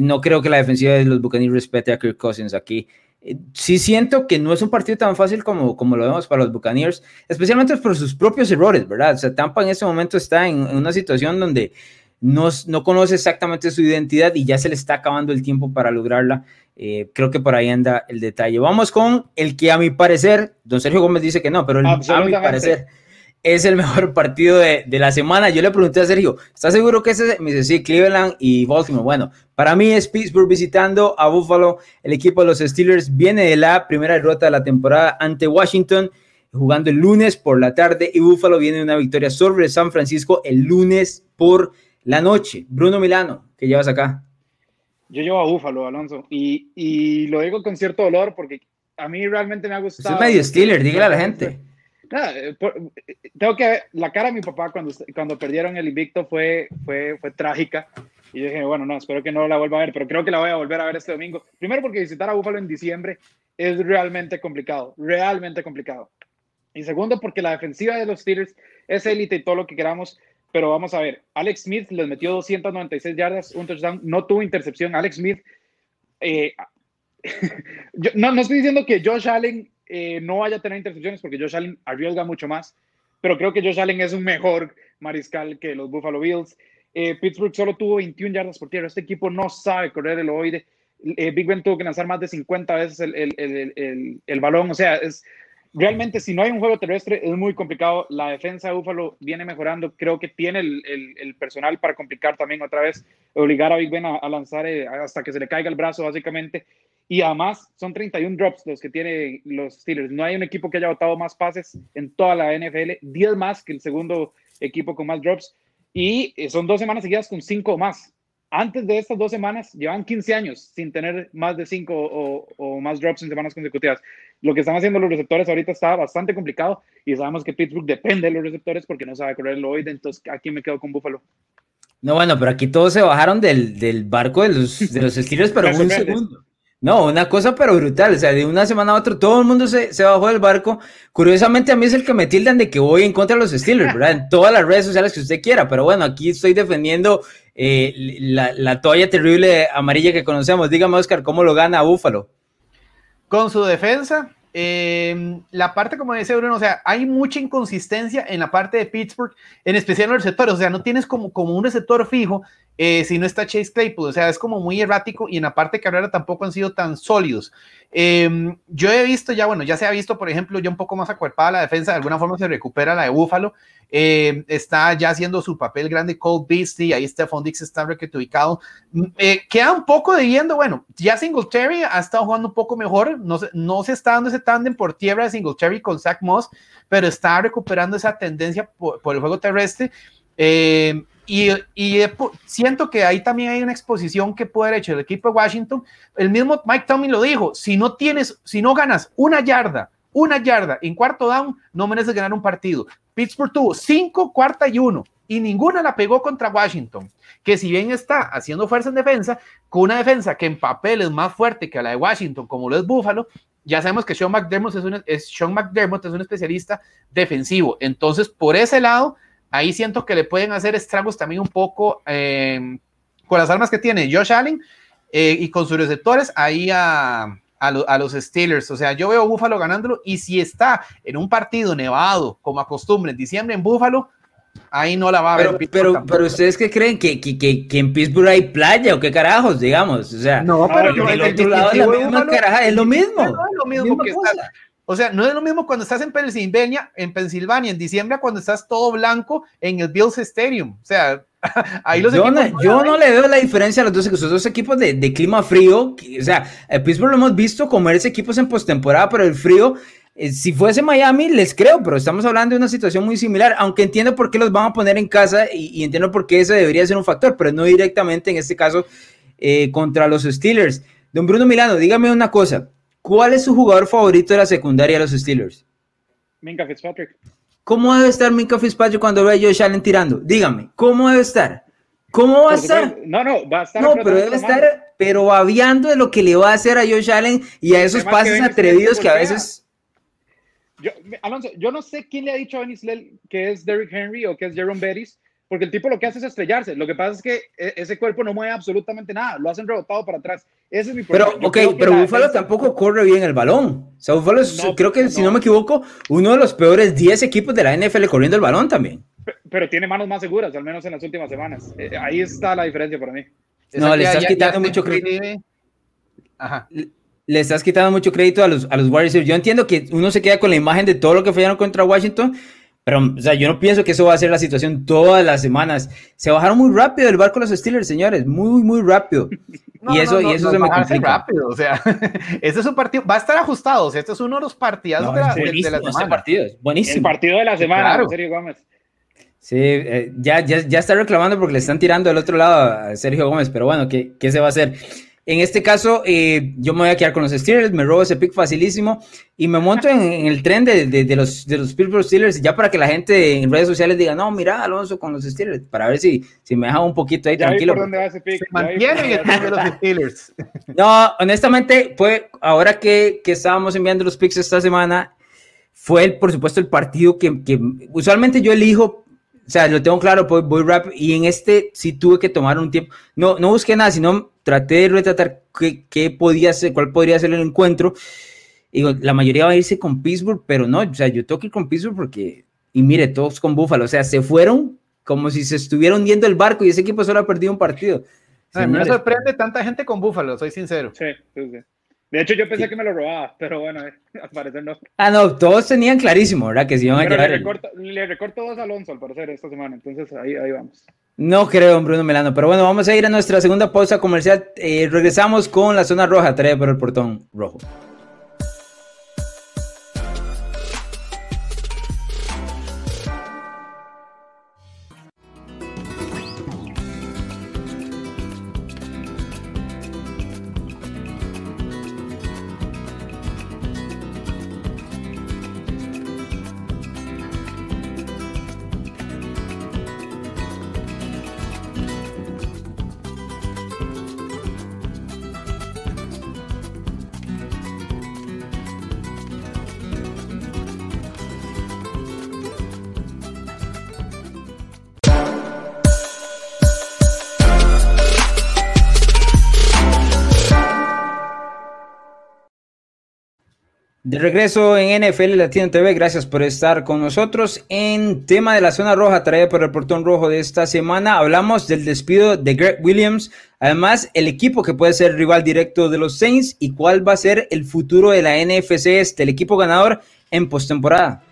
S1: no creo que la defensiva de los Buccaneers respete a Kirk Cousins aquí. Eh, sí siento que no es un partido tan fácil como, como lo vemos para los Buccaneers, especialmente por sus propios errores, ¿verdad? O sea, Tampa en este momento está en, una situación donde no, no, conoce exactamente su identidad y ya se le está acabando el tiempo para lograrla. Eh, creo que por ahí anda el detalle. Vamos con el que a mi parecer, don Sergio Gómez dice que no, pero a mi parecer es el mejor partido de, la semana. Yo le pregunté a Sergio, ¿estás seguro que ese? Me dice, sí, Cleveland y Baltimore. Bueno, para mí es Pittsburgh visitando a Buffalo. El equipo de los Steelers viene de la primera derrota de la temporada ante Washington, jugando el lunes por la tarde. Y Buffalo viene de una victoria sobre San Francisco el lunes por la noche. Bruno Milano, ¿qué llevas acá?
S3: Yo llevo a Buffalo, Alonso. Y, y lo digo con cierto dolor porque a mí realmente me ha gustado.
S1: es medio Steeler, dígale a la gente.
S3: Eh, eh, tengo que la cara de mi papá cuando, cuando perdieron el invicto fue, fue, fue trágica. Y yo dije, bueno, no, espero que no la vuelva a ver, pero creo que la voy a volver a ver este domingo. Primero porque visitar a Buffalo en diciembre es realmente complicado, realmente complicado. Y segundo porque la defensiva de los Steelers es élite y todo lo que queramos, pero vamos a ver, Alex Smith les metió 296 yardas, un touchdown, no tuvo intercepción. Alex Smith, eh, no, no estoy diciendo que Josh Allen eh, no vaya a tener intercepciones porque Josh Allen arriesga mucho más, pero creo que Josh Allen es un mejor mariscal que los Buffalo Bills. Eh, Pittsburgh solo tuvo 21 yardas por tierra. Este equipo no sabe correr el oide. Eh, Big Ben tuvo que lanzar más de 50 veces el, el, el, el, balón. O sea, es realmente si no hay un juego terrestre es muy complicado. La defensa de Buffalo viene mejorando. Creo que tiene el, personal para complicar también otra vez, obligar a Big Ben a, lanzar hasta que se le caiga el brazo, básicamente. Y además son 31 drops los que tienen los Steelers. No hay un equipo que haya votado más pases en toda la NFL, 10 más que el segundo equipo con más drops. Y eh, son dos semanas seguidas con 5 más. Antes de estas dos semanas, llevan 15 años sin tener más de 5 o, más drops en semanas consecutivas. Lo que están haciendo los receptores ahorita está bastante complicado y sabemos que Pittsburgh depende de los receptores porque no sabe correr el oide. Entonces aquí me quedo con Buffalo.
S1: No, bueno, pero aquí todos se bajaron del, del barco de los, de los Steelers, pero un segundo. No, una cosa pero brutal, o sea, de una semana a otra todo el mundo se, se, bajó del barco. Curiosamente a mí es el que me tildan de que voy en contra de los Steelers, ¿verdad? En todas las redes sociales que usted quiera, pero bueno, aquí estoy defendiendo eh, la, la, toalla terrible amarilla que conocemos. Dígame, Oscar, ¿cómo lo gana Búfalo?
S2: Con su defensa, eh, la parte, como dice Bruno, o sea, hay mucha inconsistencia en la parte de Pittsburgh, en especial en los receptores, o sea, no tienes como, como un receptor fijo eh, si no está Chase Claypool, o sea, es como muy errático y en la parte carrera tampoco han sido tan sólidos. Em, yo he visto ya, bueno, ya se ha visto, por ejemplo, ya un poco más acuerpada la defensa, de alguna forma se recupera la de Búfalo, em, está ya haciendo su papel grande Cole Beasley, ahí Stephon Dix está ubicado. Mm, eh, queda un poco de yendo, bueno, ya Singletary ha estado jugando un poco mejor, no, no se está dando ese tándem por tierra de Singletary con Zach Moss, pero está recuperando esa tendencia por, el juego terrestre. Eh, y, siento que ahí también hay una exposición que puede haber hecho el equipo de Washington. El mismo Mike Tomlin lo dijo, si no tienes, si no ganas una yarda, una yarda en cuarto down, no mereces ganar un partido. Pittsburgh tuvo cinco, cuarta y uno, y ninguna la pegó contra Washington, que si bien está haciendo fuerza en defensa, con una defensa que en papel es más fuerte que la de Washington, como lo es Buffalo, ya sabemos que Sean McDermott es un, es, Sean McDermott es un especialista defensivo. Entonces, por ese lado, ahí siento que le pueden hacer estragos también un poco eh, con las armas que tiene Josh Allen eh, y con sus receptores ahí a, a, los Steelers. O sea, yo veo a Buffalo ganándolo y si está en un partido nevado, como acostumbre en diciembre en Buffalo, ahí no la va a
S1: ver. Pero, pero, ustedes qué creen que, que, que, en Pittsburgh hay playa o qué carajos, digamos. O sea,
S2: no, pero
S1: en el, otro lado es la misma caraja, es lo mismo.
S2: No, es lo mismo que está, o sea, no es lo mismo cuando estás en Pennsylvania, en Pensilvania, en diciembre, cuando estás todo blanco en el Bills Stadium. O sea, Ahí los
S1: yo, no, yo no, le veo la diferencia a los dos, equipos de, de clima frío. o sea, el Pittsburgh lo hemos visto comerse equipos en postemporada, pero el frío eh, si fuese Miami, les creo, pero estamos hablando de una situación muy similar, aunque entiendo por qué los van a poner en casa y, entiendo por qué ese debería ser un factor, pero no directamente en este caso eh, contra los Steelers. Don Bruno Milano, dígame una cosa, ¿cuál es su jugador favorito de la secundaria de los Steelers?
S3: Minka Fitzpatrick.
S1: ¿Cómo debe estar Minka Fitzpatrick cuando ve a Josh Allen tirando? Dígame, ¿cómo debe estar? ¿Cómo va a estar?
S3: No, no, va a estar.
S1: No, pero debe estar, pero babiando de lo que le va a hacer a Josh Allen y a esos pases atrevidos que a veces
S3: yo, Alonso, yo no sé quién le ha dicho a Benny que es Derrick Henry o que es Jerome Bettis, porque el tipo lo que hace es estrellarse. Lo que pasa es que e, ese cuerpo no mueve absolutamente nada, lo hacen rebotado para atrás. Ese es mi
S1: problema. Pero, ok, pero Buffalo tampoco corre bien el balón. O sea, Buffalo es, creo que, si no me equivoco, uno de los peores 10 equipos de la NFL corriendo el balón también.
S3: Pero, tiene manos más seguras, al menos en las últimas semanas. Eh, ahí está la diferencia para mí.
S1: No, le estás quitando mucho crédito. Ajá le estás quitando mucho crédito a los, a los Warriors. Yo entiendo que uno se queda con la imagen de todo lo que fallaron contra Washington, pero o sea, yo no pienso que eso va a ser la situación todas las semanas. Se bajaron muy rápido del barco los Steelers, señores, muy, muy rápido. y eso, y eso se me complica.
S2: rápido, o sea, este es un partido, va a estar ajustado, o sea, este es uno de los partidos de, la, de, la
S1: semana. Este partido es buenísimo.
S3: El partido de la semana, Sergio Gómez.
S1: Sí, eh, ya, ya, ya está reclamando porque le están tirando del otro lado a Sergio Gómez, pero bueno, ¿qué, qué se va a hacer? En este caso, eh, yo me voy a quedar con los Steelers, me robo ese pick facilísimo y me monto en, el tren de, de, los, de los Pittsburgh Steelers, ya para que la gente en redes sociales diga, no, mira, Alonso con los Steelers, para ver si, si me deja un poquito ahí tranquilo.
S2: mantienen el de los Steelers.
S1: No, honestamente, fue ahora que, que estábamos enviando los picks esta semana, fue, por supuesto, el partido que, que usualmente yo elijo o sea, lo tengo claro, voy, voy rap y en este sí tuve que tomar un tiempo. No, no busqué nada, sino traté de retratar qué, qué podía ser, cuál podría ser el encuentro. Y la mayoría va a irse con Pittsburgh, pero no, o sea, yo tengo que ir con Pittsburgh porque, y mire, todos con Buffalo, o sea, se fueron como si se estuviera hundiendo el barco y ese equipo solo ha perdido un partido.
S2: A mí me sorprende tanta gente con Buffalo, soy sincero.
S3: Sí, sí, sí. De hecho, yo pensé que me lo robaba, pero bueno, al parecer no.
S1: Ah, no, todos tenían clarísimo, ¿verdad? Que si iban a llevar.
S3: Le recorto, le recorto dos a Alonso, al parecer, esta semana. Entonces, ahí, ahí vamos.
S1: No creo, Bruno Melano. Pero bueno, vamos a ir a nuestra segunda pausa comercial. Eh, regresamos con la zona roja, trae por el portón rojo. De regreso en NFL Latino TV, gracias por estar con nosotros. En tema de la zona roja, traída por el portón rojo de esta semana, hablamos del despido de Greg Williams, además el equipo que puede ser rival directo de los Saints y cuál va a ser el futuro de la NFC, este, el equipo ganador en postemporada.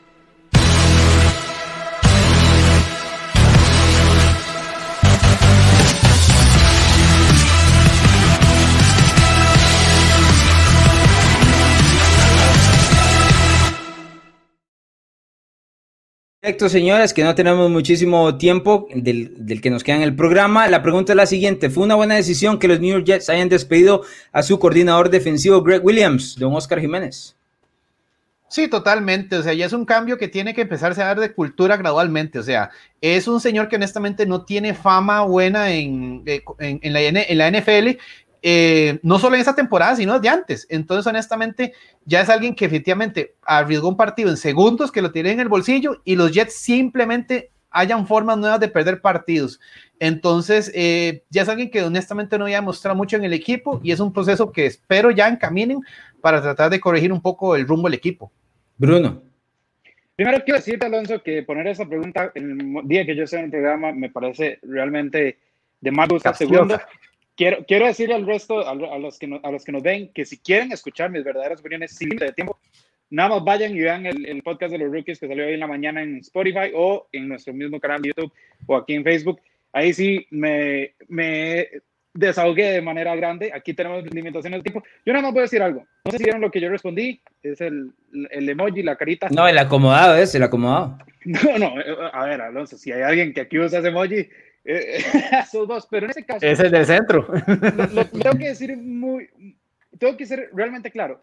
S1: Perfecto, señores, que no tenemos muchísimo tiempo del, del, que nos queda en el programa. La pregunta es la siguiente. ¿Fue una buena decisión que los New York Jets hayan despedido a su coordinador defensivo, Greg Williams, don Oscar Jiménez?
S2: Sí, totalmente. O sea, ya es un cambio que tiene que empezarse a dar de cultura gradualmente. O sea, es un señor que honestamente no tiene fama buena en, eh, en, la, en la NFL eh, no solo en esta temporada, sino de antes. Entonces, honestamente, ya es alguien que efectivamente arriesgó un partido en segundos, que lo tiene en el bolsillo y los Jets simplemente hayan formas nuevas de perder partidos. Entonces, eh, ya es alguien que honestamente no había mostrado mucho en el equipo y es un proceso que espero ya encaminen para tratar de corregir un poco el rumbo del equipo.
S1: Bruno.
S3: Primero quiero decirte, Alonso, que poner esa pregunta el día que yo estoy en el programa me parece realmente de más gusto. Segundo, quiero, quiero decirle al resto, a, los que a los que nos ven, que si quieren escuchar mis verdaderas opiniones sin límite de tiempo, nada más vayan y vean el, el, podcast de los rookies que salió hoy en la mañana en Spotify o en nuestro mismo canal de YouTube o aquí en Facebook. ahí sí me, me desahogué de manera grande. Aquí tenemos limitaciones de tiempo. Yo nada más voy a decir algo. No sé si vieron lo que yo respondí. Es el, el emoji, la carita.
S1: No, el acomodado es el acomodado.
S3: No, no, a ver, Alonso, si hay alguien que aquí usa ese emoji, eh, esos dos, pero en ese caso.
S2: Es el del centro.
S3: Lo, tengo que decir muy. Tengo que ser realmente claro.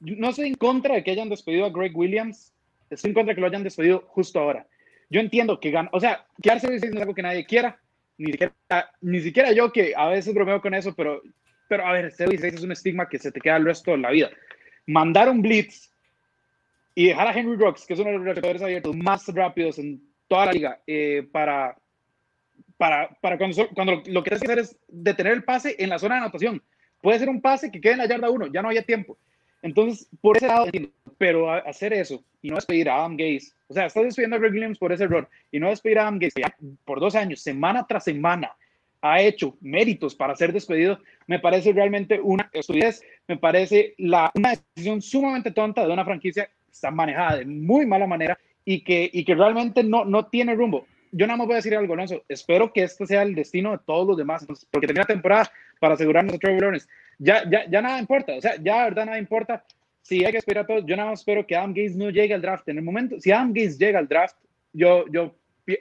S3: No estoy en contra de que hayan despedido a Greg Williams. Estoy en contra de que lo hayan despedido justo ahora. Yo entiendo que gana. O sea, quedarse no es algo que nadie quiera ni siquiera, ni siquiera yo que a veces bromeo con eso, pero, pero a ver, 016 es un estigma que se te queda el resto de la vida. Mandar un blitz y dejar a Henry Rocks, que es uno de los receptores abiertos más rápidos en toda la liga, eh, para, para, para cuando, lo que tienes que hacer es detener el pase en la zona de anotación. Puede ser un pase que quede en la yarda 1, ya no haya tiempo. Entonces, por ese lado, pero hacer eso y no despedir a Adam Gaze, o sea, estás despidiendo a Greg Williams por ese error y no despedir a Adam Gaze, que por dos años, semana tras semana, ha hecho méritos para ser despedido, me parece realmente una estupidez, me parece la, una decisión sumamente tonta de una franquicia que está manejada de muy mala manera y que, y que realmente no, no tiene rumbo. Yo nada más voy a decir algo, Alonso. Espero que este sea el destino de todos los demás, porque termina la temporada para asegurarnos a Trevor Lawrence ya, ya, ya nada importa, o sea, ya de verdad nada importa. Si hay que esperar a todos, yo nada más espero que Adam Gates no llegue al draft. En el momento, si Adam Gates llega al draft, yo, yo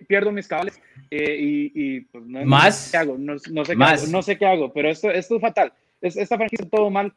S3: pierdo mis cabales eh, y, y pues, no,
S1: ¿Más?
S3: sé qué hago, no, no sé qué hago, no sé qué hago, pero esto, esto es fatal. Es, esta franquicia todo mal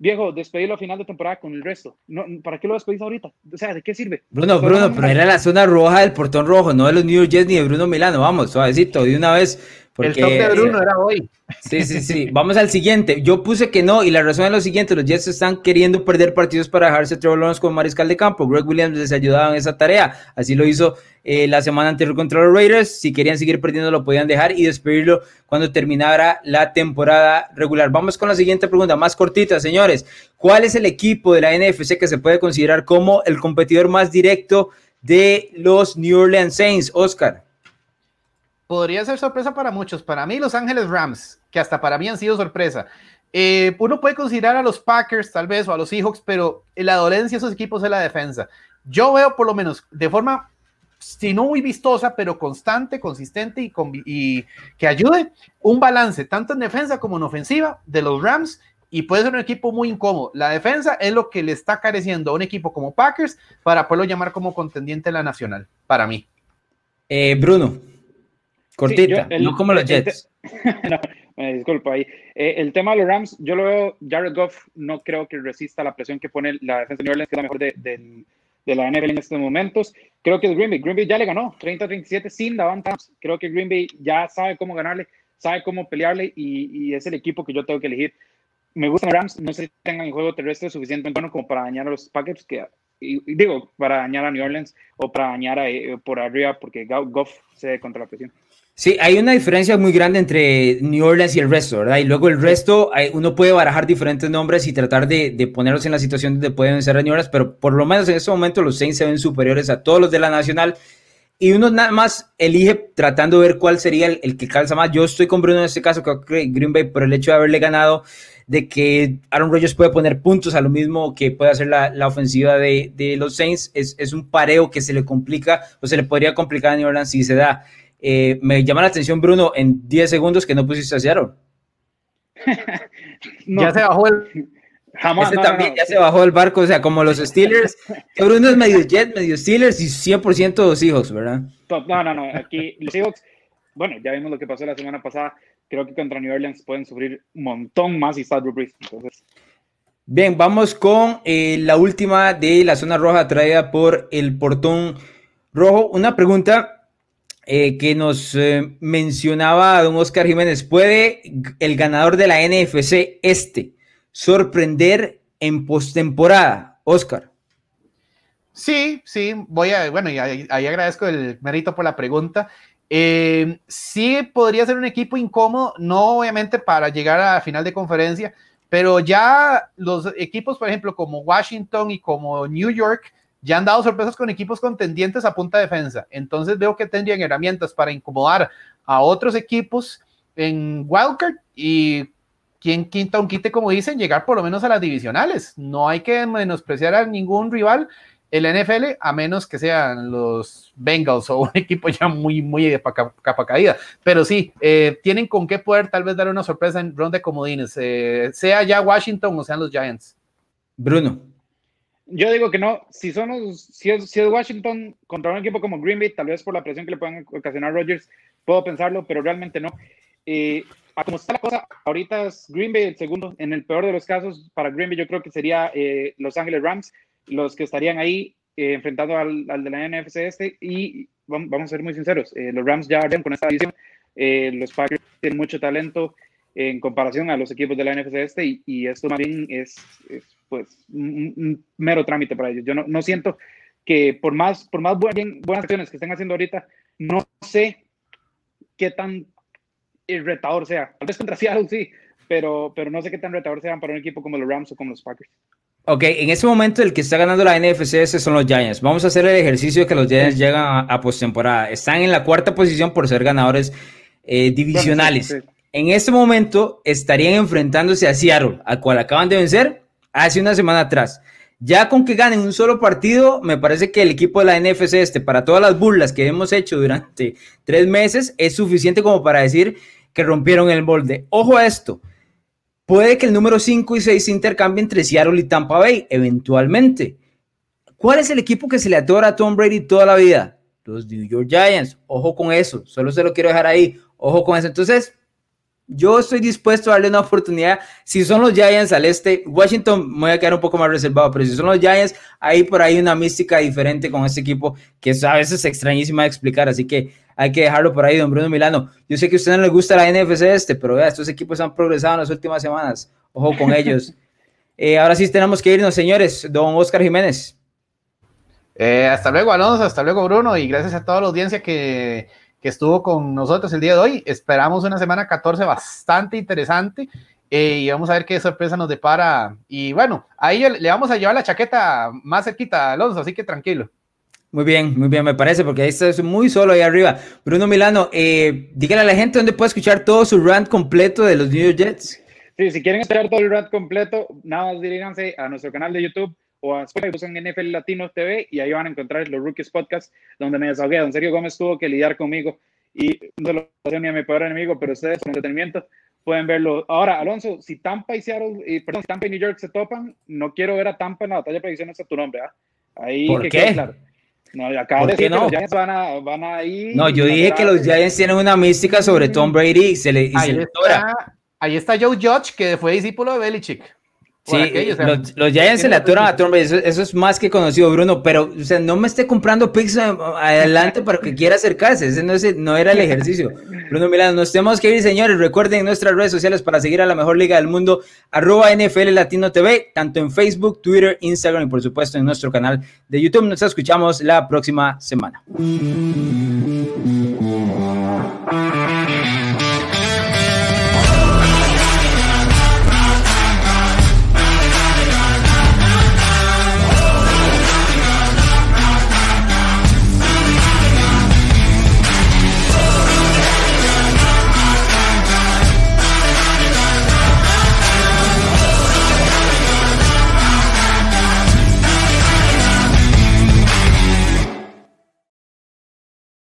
S3: viejo, despedirlo a final de temporada con el resto. No, ¿Para qué lo despedís ahorita? O sea, ¿de qué sirve?
S1: Bruno, Bruno, pero era la zona roja del portón rojo, no de los New York Jets ni de Bruno Milano. Vamos, suavecito, de una vez. Porque,
S2: el top de Bruno era hoy.
S1: Sí, sí, sí. Vamos al siguiente. Yo puse que no, y la razón es lo siguiente: los Jets están queriendo perder partidos para dejarse Trevor Lawrence como mariscal de campo. Greg Williams les ayudaba en esa tarea. Así lo hizo eh, la semana anterior contra los Raiders. Si querían seguir perdiendo, lo podían dejar y despedirlo cuando terminara la temporada regular. Vamos con la siguiente pregunta, más cortita, señores. ¿Cuál es el equipo de la NFC que se puede considerar como el competidor más directo de los New Orleans Saints? Oscar
S2: podría ser sorpresa para muchos. Para mí, Los Ángeles Rams, que hasta para mí han sido sorpresa. Eh, uno puede considerar a los Packers tal vez o a los Seahawks, pero la dolencia de esos equipos es la defensa. Yo veo por lo menos de forma, si no muy vistosa, pero constante, consistente y, que ayude un balance tanto en defensa como en ofensiva de los Rams y puede ser un equipo muy incómodo. La defensa es lo que le está careciendo a un equipo como Packers para poderlo llamar como contendiente en la nacional, para mí.
S1: Eh, Bruno. Cortita, no como los Jets.
S3: no, disculpa ahí. Eh, el tema de los Rams, yo lo veo, Jared Goff no creo que resista la presión que pone la defensa de New Orleans, que es la mejor de, de, la NFL en estos momentos. Creo que es Green Bay. Green Bay ya le ganó 30-37 sin Davante Creo que Green Bay ya sabe cómo ganarle, sabe cómo pelearle y, y, es el equipo que yo tengo que elegir. Me gustan los Rams, no sé si tengan el juego terrestre suficientemente bueno como para dañar a los Packers, que y, digo, para dañar a New Orleans o para dañar a, eh, por arriba, porque Goff se contra la presión.
S1: Sí, hay una diferencia muy grande entre New Orleans y el resto, ¿verdad? Y luego el resto, uno puede barajar diferentes nombres y tratar de, de, ponerlos en la situación donde pueden a New Orleans, pero por lo menos en este momento los Saints se ven superiores a todos los de la Nacional. Y uno nada más elige tratando de ver cuál sería el, que calza más. Yo estoy con Bruno en este caso, creo que Green Bay, por el hecho de haberle ganado, de que Aaron Rodgers puede poner puntos a lo mismo que puede hacer la, la ofensiva de, de, los Saints. Es, es un pareo que se le complica o se le podría complicar a New Orleans si se da. Eh, me llama la atención, Bruno, en 10 segundos que no pusiste a Seattle.
S2: Ya se bajó el.
S1: Jamás. también ya se bajó el barco, o sea, como los Steelers. Bruno es medio Jet, medio Steelers y 100% los Seahawks, ¿verdad?
S3: No, no, no. Aquí los Seahawks, bueno, ya vimos lo que pasó la semana pasada. Creo que contra New Orleans pueden sufrir un montón más y está Drew Brees. Entonces.
S1: Bien, vamos con eh, la última de la zona roja traída por el portón rojo. Una pregunta eh, que nos eh, mencionaba don Oscar Jiménez, ¿puede el ganador de la NFC este sorprender en postemporada, Oscar?
S2: Sí, sí, voy a, bueno, y ahí, agradezco el mérito por la pregunta. Eh, sí podría ser un equipo incómodo, no obviamente para llegar a la final de conferencia, pero ya los equipos, por ejemplo, como Washington y como New York, ya han dado sorpresas con equipos contendientes a punta defensa. Entonces veo que tendrían herramientas para incomodar a otros equipos en Wildcard y quien quinta un quite, como dicen, llegar por lo menos a las divisionales. No hay que menospreciar a ningún rival. el NFL, a menos que sean los Bengals o un equipo ya muy, muy de capa caída. Pero sí, eh, tienen con qué poder tal vez dar una sorpresa en ronda de comodines, eh, sea ya Washington o sean los Giants.
S1: Bruno.
S3: Yo digo que no, si, son los, si, es, Washington contra un equipo como Green Bay, tal vez por la presión que le puedan ocasionar Rodgers, puedo pensarlo, pero realmente no. Eh, como está la cosa, ahorita es Green Bay el segundo, en el peor de los casos, para Green Bay yo creo que sería Los Ángeles Rams, los que estarían ahí eh, enfrentando al, de la NFC este y vamos, a ser muy sinceros, eh, los Rams ya arden con esta división, eh, los Packers tienen mucho talento en comparación a los equipos de la NFC este y, esto más bien es, pues un, mero trámite para ellos. Yo no, no siento que por más, por más buenas acciones que estén haciendo ahorita, no sé qué tan retador sea. Tal vez contra Seattle sí, pero, pero no sé qué tan retador sean para un equipo como los Rams o como los Packers.
S1: Ok, en este momento el que está ganando la NFC son los Giants. Vamos a hacer el ejercicio que los Giants llegan a, postemporada. Están en la cuarta posición por ser ganadores eh, divisionales. En este momento estarían enfrentándose a Seattle, al cual acaban de vencer hace una semana atrás. Ya con que ganen un solo partido, me parece que el equipo de la NFC este, para todas las burlas que hemos hecho durante tres meses, es suficiente como para decir que rompieron el molde. Ojo a esto. Puede que el número 5 y 6 se intercambien entre Seattle y Tampa Bay, eventualmente. ¿Cuál es el equipo que se le atora a Tom Brady toda la vida? Los New York Giants. Ojo con eso. Solo se lo quiero dejar ahí. Ojo con eso. Entonces, yo estoy dispuesto a darle una oportunidad. Si son los Giants al este, Washington me voy a quedar un poco más reservado, pero si son los Giants, ahí por ahí una mística diferente con este equipo que es a veces extrañísima de explicar. Así que hay que dejarlo por ahí, don Bruno Milano. Yo sé que a usted no le gusta la NFC este, pero vea, estos equipos han progresado en las últimas semanas. Ojo con ellos. Eh, ahora sí tenemos que irnos, señores. Don Oscar Jiménez.
S2: Eh, hasta luego, Alonso. Hasta luego, Bruno. Y gracias a toda la audiencia que, que estuvo con nosotros el día de hoy. Esperamos una semana 14 bastante interesante. Eh, y vamos a ver qué sorpresa nos depara. Y bueno, ahí le vamos a llevar la chaqueta más cerquita, Alonso, así que tranquilo.
S1: Muy bien, muy bien, me parece, porque ahí está muy solo ahí arriba. Bruno Milano, eh, díganle a la gente dónde puede escuchar todo su rant completo de los New York Jets.
S3: Sí, si quieren escuchar todo el rant completo, nada más diríganse a nuestro canal de YouTube o a Spotify, en NFL Latino TV y ahí van a encontrar los Rookies Podcast, donde me desahogué. Don Sergio Gómez tuvo que lidiar conmigo y no se lo hacía ni a mi peor enemigo, pero ustedes con entretenimiento pueden verlo. Ahora, Alonso, si Tampa y Seattle, y, perdón, si Tampa y New York se topan, no quiero ver a Tampa en la batalla de predicciones a tu nombre. ¿ah?
S1: Ahí ¿Por qué?
S3: Claro. No, acabo de decir no? que los Giants van a, van a ir.
S1: No, yo dije que los Giants tienen una mística sobre Tom Brady y se le, y
S2: ahí, está, ahí está Joe Judge, que fue discípulo de Belichick.
S1: Sí, los, los, Giants se le aturan a Tom Brady, eso, es más que conocido, Bruno, pero o sea, no me esté comprando picks adelante para que quiera acercarse, ese no, es, no era el ejercicio. Bruno Milano, nos tenemos que ir, señores, recuerden nuestras redes sociales para seguir a la mejor liga del mundo, arroba NFL Latino TV, tanto en Facebook, Twitter, Instagram y por supuesto en nuestro canal de YouTube. Nos escuchamos la próxima semana.